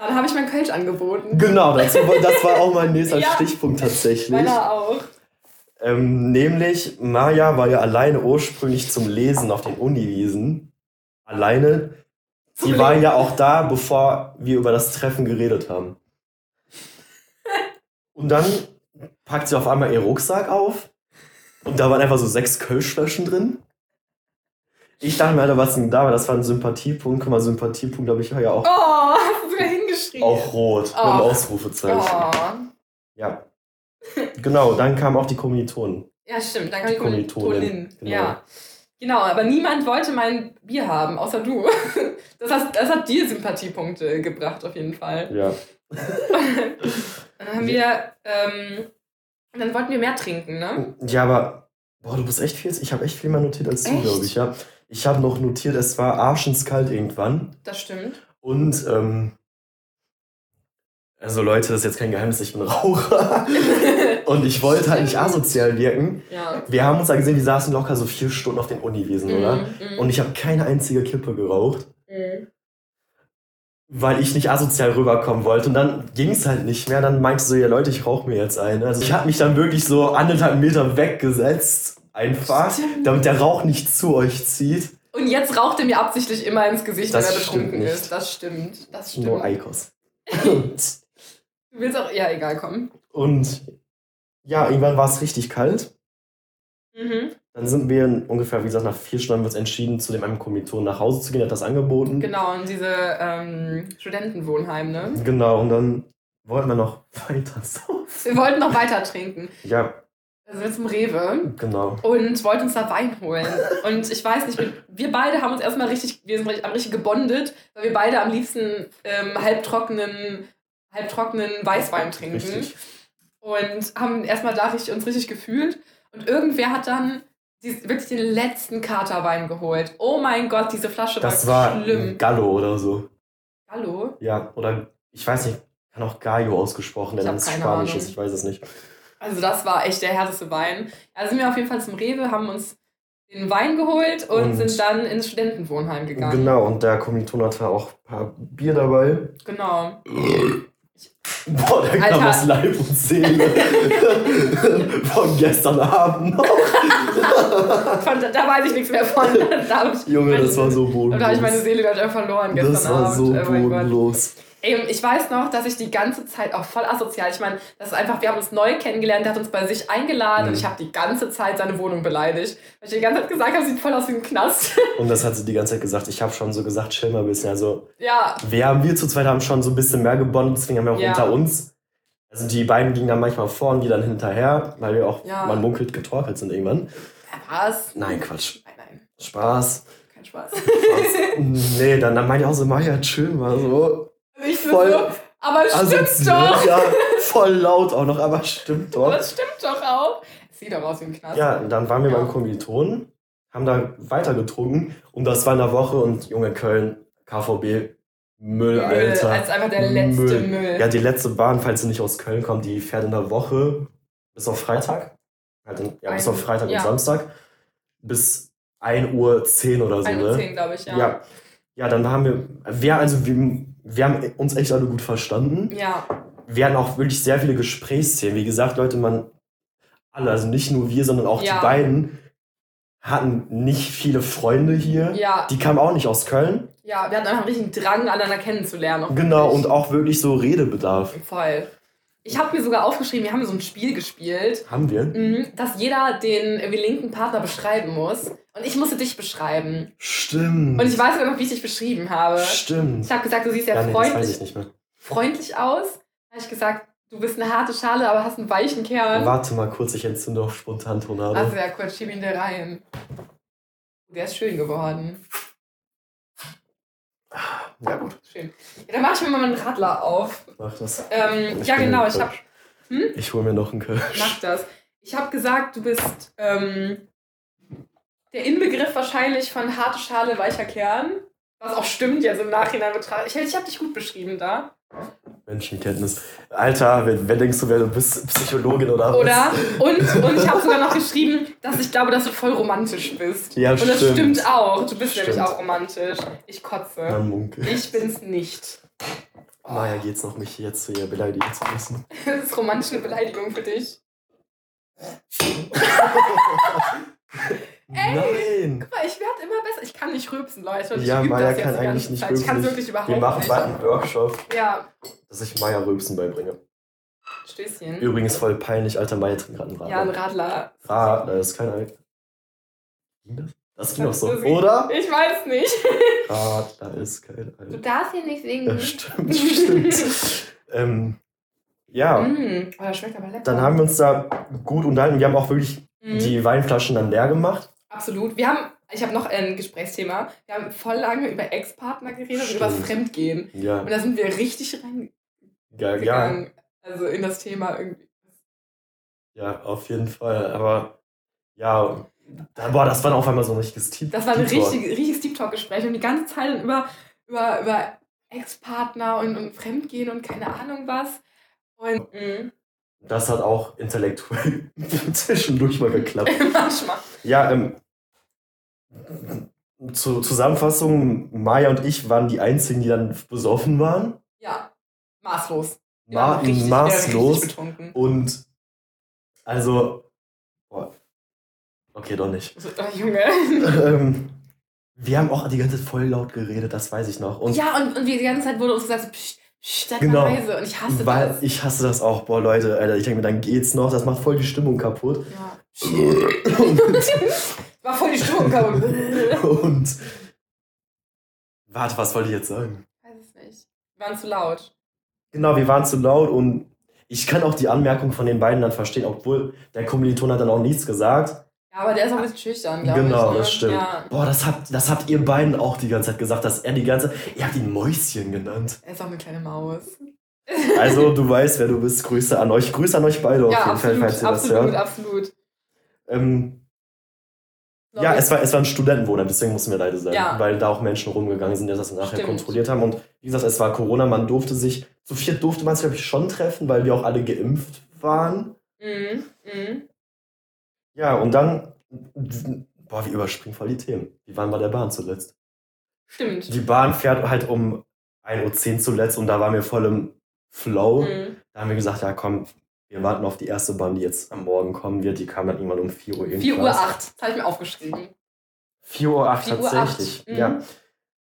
S1: Dann habe ich mein Kölsch angeboten.
S2: genau, das, [LAUGHS] das war auch mein nächster
S1: Ja.
S2: Stichpunkt tatsächlich.
S1: Meiner auch.
S2: Ähm, nämlich, Maya war ja alleine ursprünglich zum Lesen auf den Uniwiesen. Alleine. Die war ja auch da, bevor wir über das Treffen geredet haben. [LAUGHS] Und dann packt sie auf einmal ihr Rucksack auf und da waren einfach so sechs Kölschflaschen drin. Ich dachte mir, Alter, was denn da war? Das war ein Sympathiepunkt. Guck mal, Sympathiepunkt habe ich ja auch,
S1: Oh, hingeschrieben.
S2: auch rot mit einem
S1: Oh.
S2: Ausrufezeichen.
S1: Oh.
S2: Ja. Genau, dann kamen auch die Kommilitonen.
S1: Ja, stimmt. Dann kam die
S2: Kommilitonin,
S1: Kommilitonin.
S2: genau.
S1: Ja. Genau, aber niemand wollte mein Bier haben, außer du. [LAUGHS] Das, hast, das hat dir Sympathiepunkte gebracht, auf jeden Fall.
S2: Ja. [LAUGHS]
S1: Dann haben wir, ähm, dann wollten wir mehr trinken, ne?
S2: Ja, aber, boah, du bist echt viel, ich habe echt viel mehr notiert als du, glaube ich, ja. Ich habe noch notiert, es war arschenskalt irgendwann.
S1: Das stimmt.
S2: Und, ähm, also Leute, das ist jetzt kein Geheimnis, ich bin Raucher. [LAUGHS] Und ich wollte halt nicht asozial wirken.
S1: Ja.
S2: Wir haben uns da gesehen, die saßen locker so vier Stunden auf den Uniwiesen, oder?
S1: Mhm, mhm,
S2: Und ich habe keine einzige Kippe geraucht,
S1: mhm.
S2: weil ich nicht asozial rüberkommen wollte. Und dann ging es halt nicht mehr. Dann meinte so, ja Leute, ich rauche mir jetzt eine. Also ich habe mich dann wirklich so anderthalb Meter weggesetzt, einfach,
S1: Stimmt.
S2: damit der Rauch nicht zu euch zieht.
S1: Und jetzt raucht er mir absichtlich immer ins Gesicht,
S2: Das
S1: wenn er betrunken ist. Das stimmt. Das stimmt.
S2: Nur Eikos. [LAUGHS] [LAUGHS]
S1: Du willst auch, ja, egal, komm.
S2: Und ja, irgendwann war es richtig kalt.
S1: Mhm.
S2: Dann sind wir ungefähr, wie gesagt, nach vier Stunden haben wir uns entschieden, zu dem einem Kommilitonen nach Hause zu gehen, hat das angeboten.
S1: Genau, in diese ähm, Studentenwohnheim, ne?
S2: Genau, und dann wollten wir noch [LAUGHS] weiter saufen.
S1: Wir wollten noch weiter trinken.
S2: Ja,
S1: Also wir zum Rewe
S2: Genau.
S1: und wollten uns da Wein holen. Und ich weiß nicht, wir- wir beide haben uns erstmal richtig, wir sind richtig, haben richtig gebondet, weil wir beide am liebsten ähm, halbtrockenen, halbtrockenen Weißwein trinken.
S2: Richtig.
S1: Und haben erstmal da richtig, uns richtig gefühlt. Und irgendwer hat dann die, wirklich den letzten Katerwein geholt. Oh mein Gott, diese Flasche
S2: Das
S1: war schlimm.
S2: Gallo oder so.
S1: Hallo?
S2: Ja, oder ich weiß nicht, kann auch Gallo ausgesprochen werden, wenn es Spanisch
S1: Ahnung.
S2: ist, ich weiß es nicht.
S1: Also das war echt der härteste Wein. Also sind wir auf jeden Fall zum Rewe, haben uns den Wein geholt und,
S2: Und-
S1: sind dann ins Studentenwohnheim gegangen.
S2: Genau, und der Kommiliton hatte auch ein paar Bier dabei.
S1: Genau.
S2: Boah, der kam
S1: Alter.
S2: aus Leib und Seele. [LAUGHS] Von gestern Abend noch.
S1: Von, da weiß ich nichts mehr von. Da
S2: Junge, das war so bodenlos.
S1: Da habe ich meine Seele gerade verloren gestern
S2: das war
S1: Abend.
S2: so
S1: oh
S2: bodenlos.
S1: Und ich weiß noch, dass ich die ganze Zeit auch voll asozial. Ich meine, das ist einfach, wir haben uns neu kennengelernt, der hat uns bei sich eingeladen
S2: Mhm.
S1: und ich habe die ganze Zeit seine Wohnung beleidigt. Weil ich die ganze Zeit gesagt habe, sieht voll aus wie ein Knast. [LAUGHS]
S2: Und das hat sie die ganze Zeit gesagt. Ich habe schon so gesagt, chill mal ein bisschen. Also,
S1: ja,
S2: wir, haben, wir zu zweit haben schon so ein bisschen mehr gebondet, deswegen haben wir auch
S1: Ja.
S2: unter uns. Also, die beiden gingen dann manchmal vor und die dann hinterher, weil wir auch,
S1: Ja.
S2: man munkelt, getorkelt sind irgendwann.
S1: was?
S2: Nein, Quatsch.
S1: Nein, nein,
S2: Spaß.
S1: kein Spaß.
S2: Spaß. [LAUGHS] nee, dann, dann meinte ich auch so, Maja, chill mal so. Voll
S1: so, aber es stimmt
S2: asozial.
S1: doch. [LAUGHS]
S2: Ja, voll laut auch noch, aber stimmt
S1: Aber
S2: doch.
S1: es stimmt doch auch. Sieht doch aus wie ein Knast.
S2: Ja, und dann waren wir
S1: Ja.
S2: beim Kommilitonen, haben da weiter getrunken und das war in der Woche und Junge Köln, KVB, Müll,
S1: Müll,
S2: Alter.
S1: als einfach der letzte Müll.
S2: Ja, die letzte Bahn, falls sie nicht aus Köln kommt, die fährt in der Woche bis auf Freitag. Halt in, ja, bis auf Freitag
S1: ja.
S2: und Samstag. Bis 1 Uhr 10 oder so,
S1: 1
S2: ne?
S1: und 10, glaube ich, ja.
S2: ja. Ja, dann haben wir, wir, also wir, wir haben uns echt alle gut verstanden.
S1: Ja,
S2: Wir hatten auch wirklich sehr viele Gesprächsthemen. Wie gesagt, Leute, man, alle, also nicht nur wir, sondern auch
S1: Ja.
S2: die beiden, hatten nicht viele Freunde hier.
S1: ja,
S2: Die kamen auch nicht aus Köln.
S1: ja. Wir hatten einfach einen richtigen Drang, einander kennenzulernen.
S2: Genau,
S1: wirklich.
S2: und auch wirklich so Redebedarf.
S1: Voll. Ich habe mir sogar aufgeschrieben, wir haben so ein Spiel gespielt,
S2: Haben wir?
S1: mhm, dass jeder den irgendwie linken Partner beschreiben muss. Und ich musste dich beschreiben.
S2: Stimmt.
S1: Und ich weiß sogar noch, wie ich dich beschrieben habe.
S2: Stimmt.
S1: Ich habe gesagt, du siehst ja,
S2: Ja, nee,
S1: freundlich,
S2: ich nicht mehr.
S1: freundlich aus. Da habe ich gesagt, du bist eine harte Schale, aber hast einen weichen Kern.
S2: Warte mal kurz, ich entzünde auf spontan Tornado.
S1: Also ja, kurz, schieb ihn da rein. Der ist schön geworden.
S2: ja, gut,
S1: Schön. Ja, dann mache ich mir mal einen Radler auf.
S2: mach das.
S1: Ähm, ja, genau, ich habe
S2: Kölsch. Ich hole mir noch einen Kölsch.
S1: Mach das. Ich habe gesagt, du bist ähm, der Inbegriff wahrscheinlich von harte Schale, weicher Kern. Was auch stimmt, jetzt im Nachhinein betrachtet. Ich, ich habe dich gut beschrieben da.
S2: Menschenkenntnis. Alter, wer, wer denkst du, wer du bist? Psychologin oder was?
S1: Oder? Und, und ich habe sogar noch geschrieben, dass ich glaube, dass du voll romantisch bist.
S2: Ja,
S1: und das
S2: stimmt.
S1: stimmt auch. Du bist nämlich
S2: Stimmt.
S1: auch romantisch. Ich kotze.
S2: Man munkelt.
S1: Ich bin's nicht.
S2: Maja geht's noch, mich jetzt zu ihr beleidigen zu müssen. [LAUGHS]
S1: Das ist romantisch eine Beleidigung für dich. [LAUGHS]
S2: Nein!
S1: Guck mal, ich werde immer besser. Ich kann nicht rülpsen, Leute.
S2: Ja,
S1: ich das jetzt
S2: kann eigentlich nicht
S1: Zeit. Ich kann es
S2: rülpsen.
S1: wirklich überhaupt
S2: Wir machen
S1: nicht.
S2: bald einen Workshop,
S1: Ja,
S2: dass ich Maya Rülpsen beibringe.
S1: Stößchen.
S2: Übrigens voll peinlich, alter Maya trinkt gerade einen
S1: Ja, ein
S2: Radler.
S1: Radler.
S2: Ah, da ist kein Alk. Ging das? Das ging doch so,
S1: Das-
S2: oder?
S1: Ich weiß nicht. [LAUGHS]
S2: Radler ist kein
S1: Du
S2: Alk.
S1: darfst hier nicht
S2: Ja,
S1: singen.
S2: stimmt, stimmt. [LAUGHS] ähm, ja,
S1: Mm, oh, das schmeckt aber lecker.
S2: dann haben wir uns da gut unterhalten. Wir haben auch wirklich
S1: Mhm.
S2: die Weinflaschen dann leer gemacht.
S1: Absolut. Wir haben, ich habe noch ein Gesprächsthema. Wir haben voll lange über Ex-Partner geredet und über das
S2: Stimmt.
S1: Fremdgehen.
S2: Ja,
S1: Und da sind wir richtig reingegangen.
S2: ja,
S1: Also in das Thema irgendwie.
S2: ja, auf jeden Fall. Aber ja, da, boah, das war dann auf einmal so ein richtiges Team.
S1: Das war ein richtig, richtiges Deep Talk-Gespräch und die ganze Zeit über, über, über Ex-Partner und, und Fremdgehen und keine Ahnung was. Und mm,
S2: Das hat auch intellektuell [LAUGHS] zwischendurch mal geklappt. [LAUGHS]
S1: manchmal.
S2: Ja, ähm, zur Zusammenfassung, Maya und ich waren die einzigen, die dann besoffen waren.
S1: Ja, maßlos.
S2: Ma
S1: richtig-
S2: maßlos. Und also, boah, okay, doch nicht.
S1: So, oh, Junge. [LAUGHS]
S2: ähm, wir haben auch die ganze Zeit voll laut geredet, das weiß ich noch. Und
S1: ja, und, und die ganze Zeit wurde uns gesagt, psch, seid
S2: Genau.
S1: Und ich hasse
S2: weil
S1: das.
S2: ich hasse das auch, boah Leute, Alter, ich denke mir, dann geht's noch, das macht voll die Stimmung kaputt.
S1: Ja. [LAUGHS] War voll die Stimmung kaputt. Weiß [LAUGHS]
S2: und warte, was wollte ich jetzt sagen?
S1: es nicht. Wir waren zu laut.
S2: Genau, wir waren zu laut und ich kann auch die Anmerkung von den beiden dann verstehen, obwohl der Kommiliton hat dann auch nichts gesagt.
S1: Ja, aber der ist auch ein bisschen schüchtern, glaube
S2: Genau,
S1: ich. ne?
S2: das stimmt.
S1: Ja,
S2: Boah, das habt, das habt ihr beiden auch die ganze Zeit gesagt, dass er die ganze er hat ihn Mäuschen genannt.
S1: er ist auch eine kleine Maus.
S2: Also, du weißt, wer du bist. Grüße an euch. Grüße an euch beide auf
S1: ja,
S2: jeden Fall,
S1: absolut,
S2: falls ihr das
S1: absolut,
S2: hört.
S1: absolut.
S2: Ähm, ja, es war, es war ein Studentenwohnheim, deswegen mussten wir leider sein,
S1: Ja.
S2: weil da auch Menschen rumgegangen sind, die das nachher
S1: Stimmt.
S2: kontrolliert haben. Und wie gesagt, es war Corona, man durfte sich, zu viert durfte man sich, glaube ich, schon treffen, weil wir auch alle geimpft waren.
S1: Mhm, mhm.
S2: Ja, und dann, boah, wir überspringen voll die Themen. Wie waren bei der Bahn zuletzt?
S1: Stimmt.
S2: Die Bahn fährt halt um 1.10 Uhr zuletzt und da waren wir voll im Flow.
S1: Mhm.
S2: Da haben wir gesagt, ja komm, wir warten auf die erste Bahn, die jetzt am Morgen kommen wird. Die kam dann irgendwann um 4 Uhr irgendwas.
S1: 4 Uhr 8, das habe ich mir aufgeschrieben.
S2: 4 Uhr 8
S1: 4 Uhr
S2: tatsächlich.
S1: 8, mhm.
S2: Ja.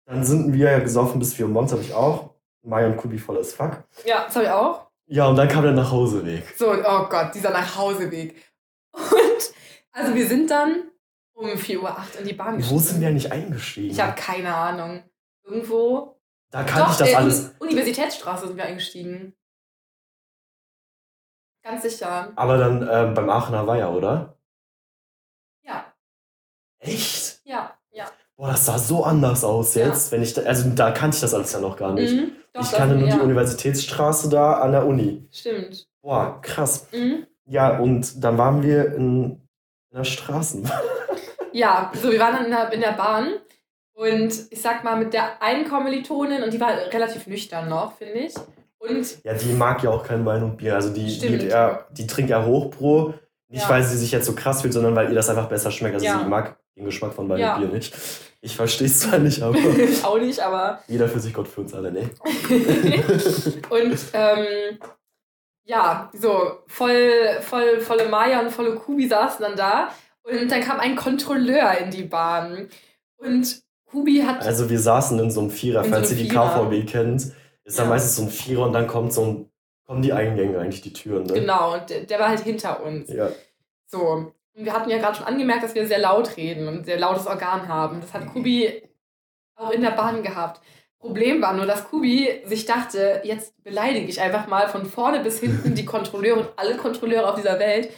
S2: Dann sind wir ja gesoffen bis 4 Uhr morgens, habe ich auch. Maya und Kubi voll as fuck.
S1: Ja, das habe ich auch.
S2: Ja, und dann kam der Nachhauseweg.
S1: So, oh Gott, dieser Nachhauseweg. Und, also wir sind dann um 4 Uhr 8 in die Bahn
S2: Wo sind wir eigentlich eingestiegen?
S1: Ich habe keine Ahnung. Irgendwo.
S2: da kannte ich das
S1: äh,
S2: alles.
S1: Uni- Universitätsstraße sind wir eingestiegen. Ganz sicher.
S2: Aber dann ähm, beim Aachener Weiher, oder?
S1: Ja,
S2: Echt?
S1: ja, ja.
S2: Boah, das sah so anders aus
S1: Ja.
S2: jetzt. Wenn ich da, also da kannte ich das alles ja noch gar nicht.
S1: Mhm. Doch,
S2: ich kannte nur
S1: ja.
S2: die Universitätsstraße da an der Uni.
S1: Stimmt.
S2: Boah, krass.
S1: Mhm.
S2: Ja, und dann waren wir in, in der Straßenbahn. [LAUGHS]
S1: Ja, so wir waren dann in der, in der Bahn und ich sag mal mit der einen Kommilitonin und die war relativ nüchtern noch, finde ich. Und
S2: Ja, die mag ja auch kein Wein und Bier. Also die, die, eher, die trinkt ja Hochpro. Nicht,
S1: Ja.
S2: weil sie sich jetzt so krass fühlt, sondern weil ihr das einfach besser schmeckt. Also
S1: Ja.
S2: sie mag den Geschmack von Wein
S1: Ja.
S2: und Bier nicht. Ich verstehe es zwar nicht, aber [LAUGHS]
S1: ich auch nicht, aber.
S2: jeder für sich, Gott für uns alle, ne? [LAUGHS]
S1: und ähm, ja, so voll, voll, volle Maya und volle Kubi saßen dann da. Und dann kam ein Kontrolleur in die Bahn. Und Kubi hat.
S2: Also wir saßen in so einem Vierer,
S1: so
S2: falls ihr die. KVB kennt, ist da
S1: Ja.
S2: meistens so ein Vierer und dann kommt so ein, kommen die Eingänge eigentlich, die Türen, ne?
S1: Genau, und der, der war halt hinter uns.
S2: Ja.
S1: So. Und wir hatten ja gerade schon angemerkt, dass wir sehr laut reden und sehr lautes Organ haben. Das hat Kubi auch in der Bahn gehabt. Problem war nur, dass Kubi sich dachte, jetzt beleidige ich einfach mal von vorne bis hinten die Kontrolleure und alle Kontrolleure auf dieser Welt.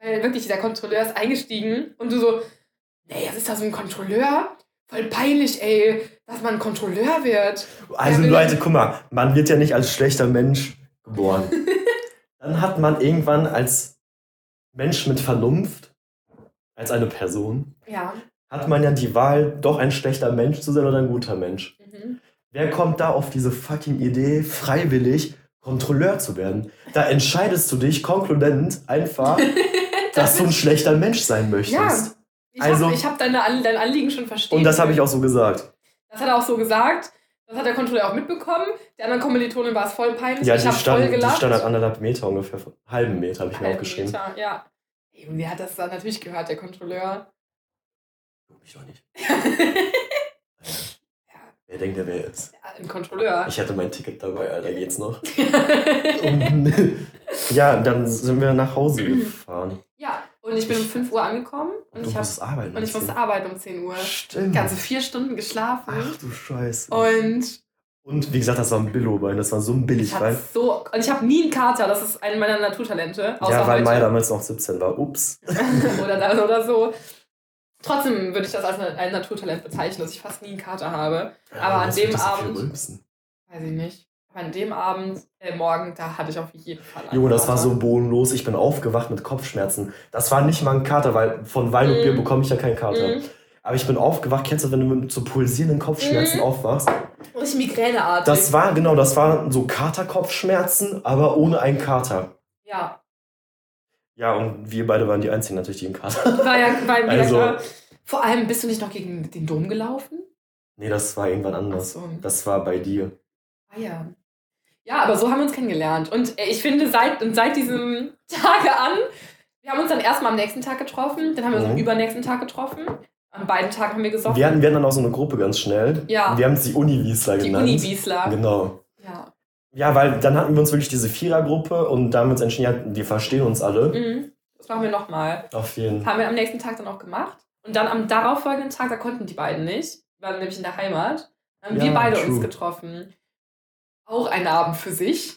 S1: Weil wirklich, dieser Kontrolleur ist eingestiegen und du so, nee, jetzt ist da so ein Kontrolleur? Voll peinlich, ey, dass man Kontrolleur wird.
S2: Also
S1: Ja,
S2: Leute, guck mal, man wird ja nicht als schlechter Mensch geboren. [LAUGHS] Dann hat man irgendwann als Mensch mit Vernunft, als eine Person,
S1: Ja.
S2: hat man ja die Wahl, doch ein schlechter Mensch zu sein oder ein guter Mensch.
S1: Mhm.
S2: Wer kommt da auf diese fucking Idee, freiwillig Kontrolleur zu werden? Da entscheidest du dich konkludent einfach, [LAUGHS] dass du ein schlechter Mensch sein möchtest.
S1: Ja, ich
S2: Also-
S1: habe hab deine, dein Anliegen schon verstanden.
S2: Und das habe ich auch so gesagt.
S1: Das hat er auch so gesagt. Das hat der Kontrolleur auch mitbekommen. Der anderen Kommilitonin war es voll peinlich.
S2: Ja,
S1: ich
S2: die
S1: habe voll
S2: stand, die stand halt anderthalb Meter ungefähr, halben Meter habe ich mir
S1: Halben
S2: aufgeschrieben.
S1: Meter, ja. Ey, Und wer hat das dann natürlich gehört, der Kontrolleur?
S2: Ich doch nicht. [LAUGHS]
S1: Ja,
S2: Wer denkt, der wer ist?
S1: ein Kontrolleur.
S2: Ich hatte mein Ticket dabei, Alter, geht's noch? Und, [LAUGHS] [LAUGHS] ja, dann sind wir nach Hause gefahren.
S1: ja, und ich bin um 5 Uhr angekommen und
S2: Du
S1: ich, hab,
S2: musstest arbeiten.
S1: und ich musste arbeiten um 10 Uhr.
S2: Stimmt.
S1: Ganze vier Stunden geschlafen.
S2: Ach du Scheiße.
S1: Und
S2: Und wie gesagt, das war ein Billo-Bein, das war so ein
S1: habe so. Und ich habe nie einen Kater, das ist eine meiner Naturtalente. Außer
S2: Ja, weil. Mai damals noch 17 war. Ups. [LAUGHS]
S1: oder, oder so. Trotzdem würde ich das als ein Naturtalent bezeichnen, dass ich fast nie einen Kater habe. Aber an dem Abend-? Weiß ich nicht. Aber an dem Abend, äh, morgen, da hatte ich auf jeden Fall einen
S2: Junge, das war
S1: Kater.
S2: so bodenlos. Ich bin aufgewacht mit Kopfschmerzen. Das war nicht mal ein Kater, weil von Wein und
S1: Mm.
S2: Bier bekomme ich ja keinen Kater.
S1: Mhm.
S2: Aber ich bin aufgewacht. Kennst du, wenn du mit so pulsierenden Kopfschmerzen
S1: Mhm.
S2: aufwachst?
S1: Richtig migräneartig.
S2: Das war, genau, das waren so Katerkopfschmerzen, aber ohne einen Kater.
S1: ja,
S2: Ja, und wir beide waren die Einzigen natürlich, die Kater hatten.
S1: war ja war wieder
S2: Also-
S1: klar. Vor allem, bist du nicht noch gegen den Dom gelaufen?
S2: Nee, das war irgendwann anders.
S1: So.
S2: Das war bei dir.
S1: Ah ja. Ja, aber so haben wir uns kennengelernt. Und äh, ich finde, seit, und seit diesem [LAUGHS] Tage an, wir haben uns dann erstmal am nächsten Tag getroffen, dann haben wir uns
S2: Mhm.
S1: am übernächsten Tag getroffen. An beiden Tagen haben wir gesoffen.
S2: Wir hatten, wir hatten dann auch so eine Gruppe ganz schnell.
S1: Ja.
S2: Wir haben es die Uni-Wiesler
S1: die
S2: genannt.
S1: Uni-Wiesler.
S2: Genau.
S1: Ja.
S2: Ja, weil dann hatten wir uns wirklich diese Vierergruppe und da haben wir uns entschieden, ja, die verstehen uns alle.
S1: Mhm. Das machen wir nochmal.
S2: Auf jeden
S1: Das haben wir am nächsten Tag dann auch gemacht. Und dann am darauffolgenden Tag, da konnten die beiden nicht, wir waren nämlich in der Heimat, haben
S2: Ja,
S1: wir beide
S2: true.
S1: uns getroffen. Auch ein Abend für sich.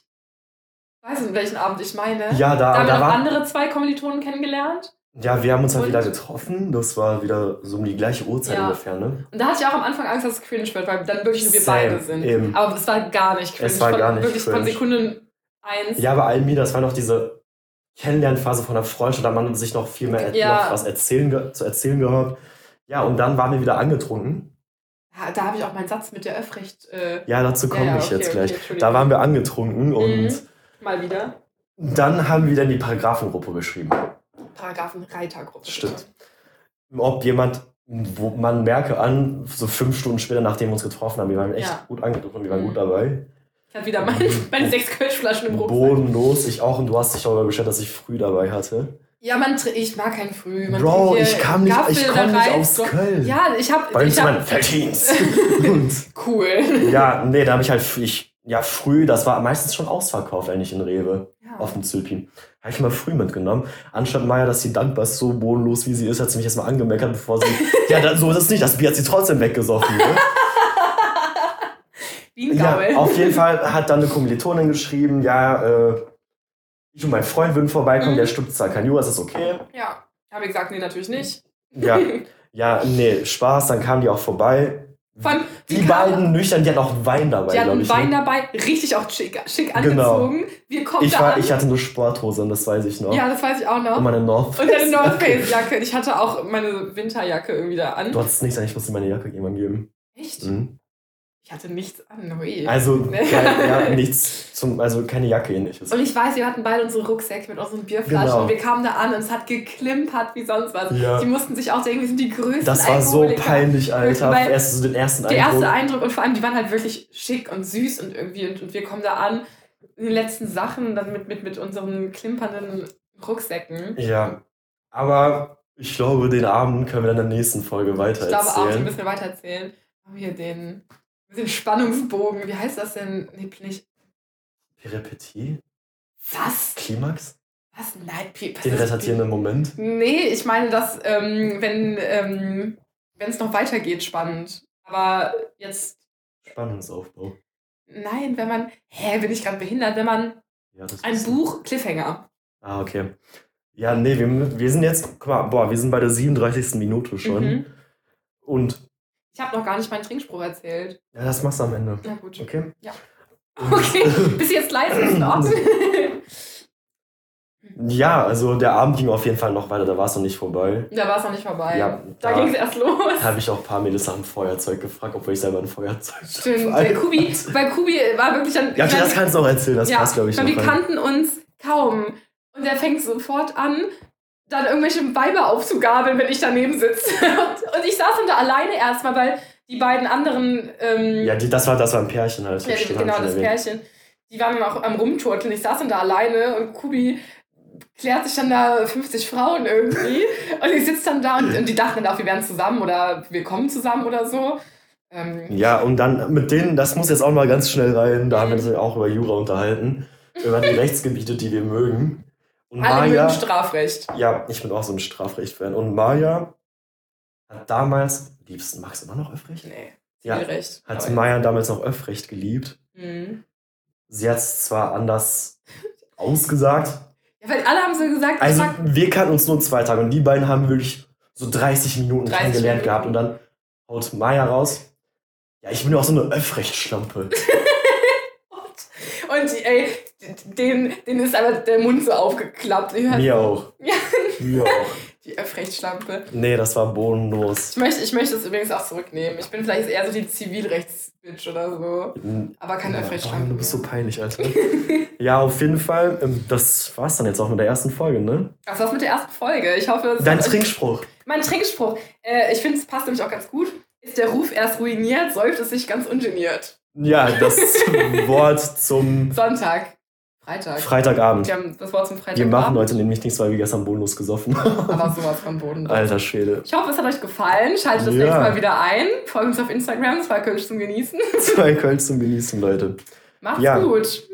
S1: Weißt du, welchen Abend ich meine?
S2: Ja, da,
S1: Da haben wir
S2: da
S1: noch
S2: war.
S1: andere zwei Kommilitonen kennengelernt.
S2: Ja, wir haben uns halt
S1: Und-
S2: wieder getroffen. Das war wieder so um die gleiche Uhrzeit
S1: Ja.
S2: ungefähr, ne?
S1: Und da hatte ich auch am Anfang Angst, dass es cringe wird, weil dann wirklich nur wir
S2: Same,
S1: beide sind.
S2: eben.
S1: Aber es war gar nicht cringe.
S2: Es war
S1: von,
S2: gar nicht
S1: Wirklich von
S2: cringe.
S1: Sekunde eins.
S2: Ja, aber Almi, das war noch diese Kennenlernphase von der Freundschaft, da man sich noch viel mehr
S1: Ja.
S2: noch was erzählen, zu erzählen gehabt. Ja, und dann waren wir wieder angetrunken.
S1: Ja, da habe ich auch meinen Satz mit der Öffrecht äh,
S2: Ja, dazu komme
S1: Ja,
S2: ich
S1: okay,
S2: jetzt
S1: okay,
S2: gleich.
S1: Entschuldigung.
S2: da waren wir angetrunken und
S1: Mhm. mal wieder.
S2: dann haben wir dann die Paragraphengruppe geschrieben.
S1: Paragraphen Reitergruppe.
S2: Stimmt. Ob jemand, wo man merke an, so fünf Stunden später, nachdem wir uns getroffen haben, wir waren echt
S1: Ja.
S2: gut angetrunken, wir waren
S1: Mhm.
S2: gut dabei.
S1: Ich hatte wieder mein, meine sechs Kölschflaschen im Rucksack.
S2: Bodenlos, ich auch und du hast dich darüber beschwert, dass ich früh dabei hatte.
S1: Ja, man, ich mag kein Früh. Man
S2: Bro, ich kam nicht, ich komm nicht aus
S1: so.
S2: Köln.
S1: Ja, ich habe.
S2: Bei uns
S1: Ich hab,
S2: Felddienst. [LAUGHS] und
S1: cool.
S2: ja, nee, da habe ich halt, ich, ja, früh, das war meistens schon ausverkauft eigentlich in Rewe.
S1: Ja.
S2: auf dem Zülpin. Habe ich mal früh mitgenommen. Anstatt Maya, dass sie dankbar ist, so bodenlos wie sie ist, hat sie mich erstmal angemeckert, bevor sie. [LAUGHS] ja, da, so ist es nicht. Das Bier hat sie trotzdem weggesoffen. Ne? [LAUGHS]
S1: Wie ein
S2: ja,
S1: Gaul.
S2: auf jeden Fall hat dann eine Kommilitonin geschrieben: Ja, äh, ich und mein Freund würden vorbeikommen,
S1: Mhm.
S2: der stutzt zwar kein Jura, ist das okay?
S1: Ja, habe ich gesagt, nee, natürlich nicht.
S2: Ja, [LAUGHS] ja, nee, Spaß, dann kamen die auch vorbei.
S1: Von,
S2: Die beiden nüchtern, die hatten auch Wein dabei,
S1: Die hatten
S2: ich.
S1: Wein
S2: ne?
S1: dabei, richtig auch schick, schick
S2: Genau.
S1: angezogen. Wir kommen
S2: Ich,
S1: da
S2: war,
S1: an.
S2: ich hatte eine Sporthose und das weiß ich noch.
S1: ja, das weiß ich auch noch.
S2: Und meine North
S1: Und eine North Face Jacke. Ich hatte auch meine Winterjacke irgendwie da an.
S2: Du hattest nichts an, ich musste meine Jacke jemandem geben.
S1: Echt?
S2: Mhm.
S1: Ich hatte nichts an. Ui.
S2: Also,
S1: Nee.
S2: kein, ja, nichts zum, also keine Jacke ähnliches.
S1: und ich weiß, wir hatten beide unsere Rucksäcke mit unseren Bierflaschen
S2: Genau.
S1: und wir kamen da an und es hat geklimpert wie sonst was.
S2: Ja.
S1: Die mussten sich auch denken, wir sind die größten
S2: Das war so peinlich, Alter. Erst so den ersten
S1: Der
S2: Eindruck.
S1: erste Eindruck und vor allem, die waren halt wirklich schick und süß und irgendwie und, und wir kommen da an in den letzten Sachen dann mit, mit, mit unseren klimpernden Rucksäcken.
S2: Ja, aber ich glaube, den Abend können wir dann in der nächsten Folge weiter
S1: Ich glaube auch, die müssen wir weiter erzählen. Haben wir hier den, den Spannungsbogen. Wie heißt das denn? Nee, nicht.
S2: Peripetie?
S1: Was?
S2: Klimax?
S1: Was? Nein, was
S2: Den retardierenden Moment?
S1: Nee, ich meine, dass, ähm, wenn ähm, es noch weitergeht, spannend. Aber jetzt,
S2: Spannungsaufbau.
S1: nein, wenn man, hä, bin ich gerade behindert, wenn man
S2: Ja, das
S1: ein Buch, Cliffhanger.
S2: Ah, okay. Ja, nee, wir, wir sind jetzt, guck mal, boah, wir sind bei der 37. Minute schon.
S1: Mhm.
S2: Und
S1: Ich habe noch gar nicht meinen Trinkspruch erzählt.
S2: ja, das machst du am Ende.
S1: Na gut.
S2: Okay? [LAUGHS]
S1: Okay, bist du jetzt leise? Ist Ordnung? [LAUGHS]
S2: Ja, also der Abend ging auf jeden Fall noch weiter, da war es noch nicht vorbei.
S1: da war es noch nicht vorbei.
S2: Ja,
S1: da
S2: da-
S1: ging es erst los.
S2: habe ich auch ein paar Mädels nach dem Feuerzeug gefragt, obwohl ich selber ein Feuerzeug
S1: Stimmt, der Kubi, weil Kubi war wirklich dann.
S2: Ja, okay, das kannst du auch erzählen, das
S1: ja,
S2: passt, glaube ich,
S1: weil
S2: noch
S1: wir
S2: rein.
S1: kannten uns kaum. Und er fängt sofort an, dann irgendwelche Weiber aufzugabeln, wenn ich daneben sitze. [LAUGHS] Und, und ich saß dann da alleine erstmal, weil die beiden anderen. Ähm,
S2: Ja, die, das, war, das war ein Pärchen halt.
S1: Ja, die, genau, das. Pärchen. Die waren dann auch am Rumturteln. Ich saß dann da alleine und Kubi klärt sich dann da 50 Frauen irgendwie. [LAUGHS] und ich sitze dann da und, und die dachten dann auch, wir wären zusammen oder wir kommen zusammen oder so. Ähm,
S2: Ja, und dann mit denen, das muss jetzt auch mal ganz schnell rein, da haben wir
S1: Mhm.
S2: uns auch über Jura unterhalten, über die [LAUGHS] Rechtsgebiete, die wir mögen. Und
S1: alle
S2: Maja,
S1: mögen Strafrecht.
S2: ja, ich bin auch so ein Strafrecht-Fan. Und Maja hat damals, liebsten, magst du immer noch Öffrecht?
S1: Nee,
S2: Ja,
S1: Zivilrecht.
S2: hat Maja damals noch Öffrecht geliebt.
S1: Mhm.
S2: Sie hat es zwar anders ausgesagt.
S1: Ja, weil alle haben so gesagt,
S2: Also, wir kannten uns nur zwei Tage und die beiden haben wirklich so 30 Minuten
S1: 30
S2: kennengelernt
S1: Minuten.
S2: gehabt und dann haut Maya raus. Ja, ich bin ja auch so eine Öffrechtschlampe. [LAUGHS]
S1: und ey, den, den ist einfach der Mund so aufgeklappt. Ich
S2: Mir auch.
S1: Ja.
S2: Mir auch. [LAUGHS]
S1: Die Öffrechtsschlampe.
S2: Nee, das war bodenlos.
S1: Ich möchte, ich möchte es übrigens auch zurücknehmen. Ich bin vielleicht eher so die Zivilrechtsbitch oder so. Aber keine
S2: Ja,
S1: Öffrechtsschlampe.
S2: Du bist so peinlich, Alter. [LAUGHS] ja, auf jeden Fall. ähm, Das war's dann jetzt auch mit der ersten Folge, ne?
S1: Was war's mit der ersten Folge? Ich hoffe, es
S2: Dein Trinkspruch.
S1: Mein Trinkspruch. Äh, ich finde, es passt nämlich auch ganz gut. Ist der Ruf erst ruiniert, säuft es sich ganz ungeniert.
S2: Ja, das [LAUGHS] Wort zum
S1: Sonntag. Freitag.
S2: Freitagabend.
S1: Wir haben das Wort zum Freitag.
S2: Wir machen heute nämlich nichts, weil wir gestern bodenlos gesoffen haben.
S1: Aber sowas vom Boden.
S2: Alter Schwede.
S1: Ich hoffe, es hat euch gefallen. Schaltet das
S2: Ja.
S1: nächste Mal wieder ein. Folgt uns auf Instagram, zwei Kölsch zum Genießen.
S2: Zwei Köln zum Genießen, Leute.
S1: Macht's
S2: Ja.
S1: gut.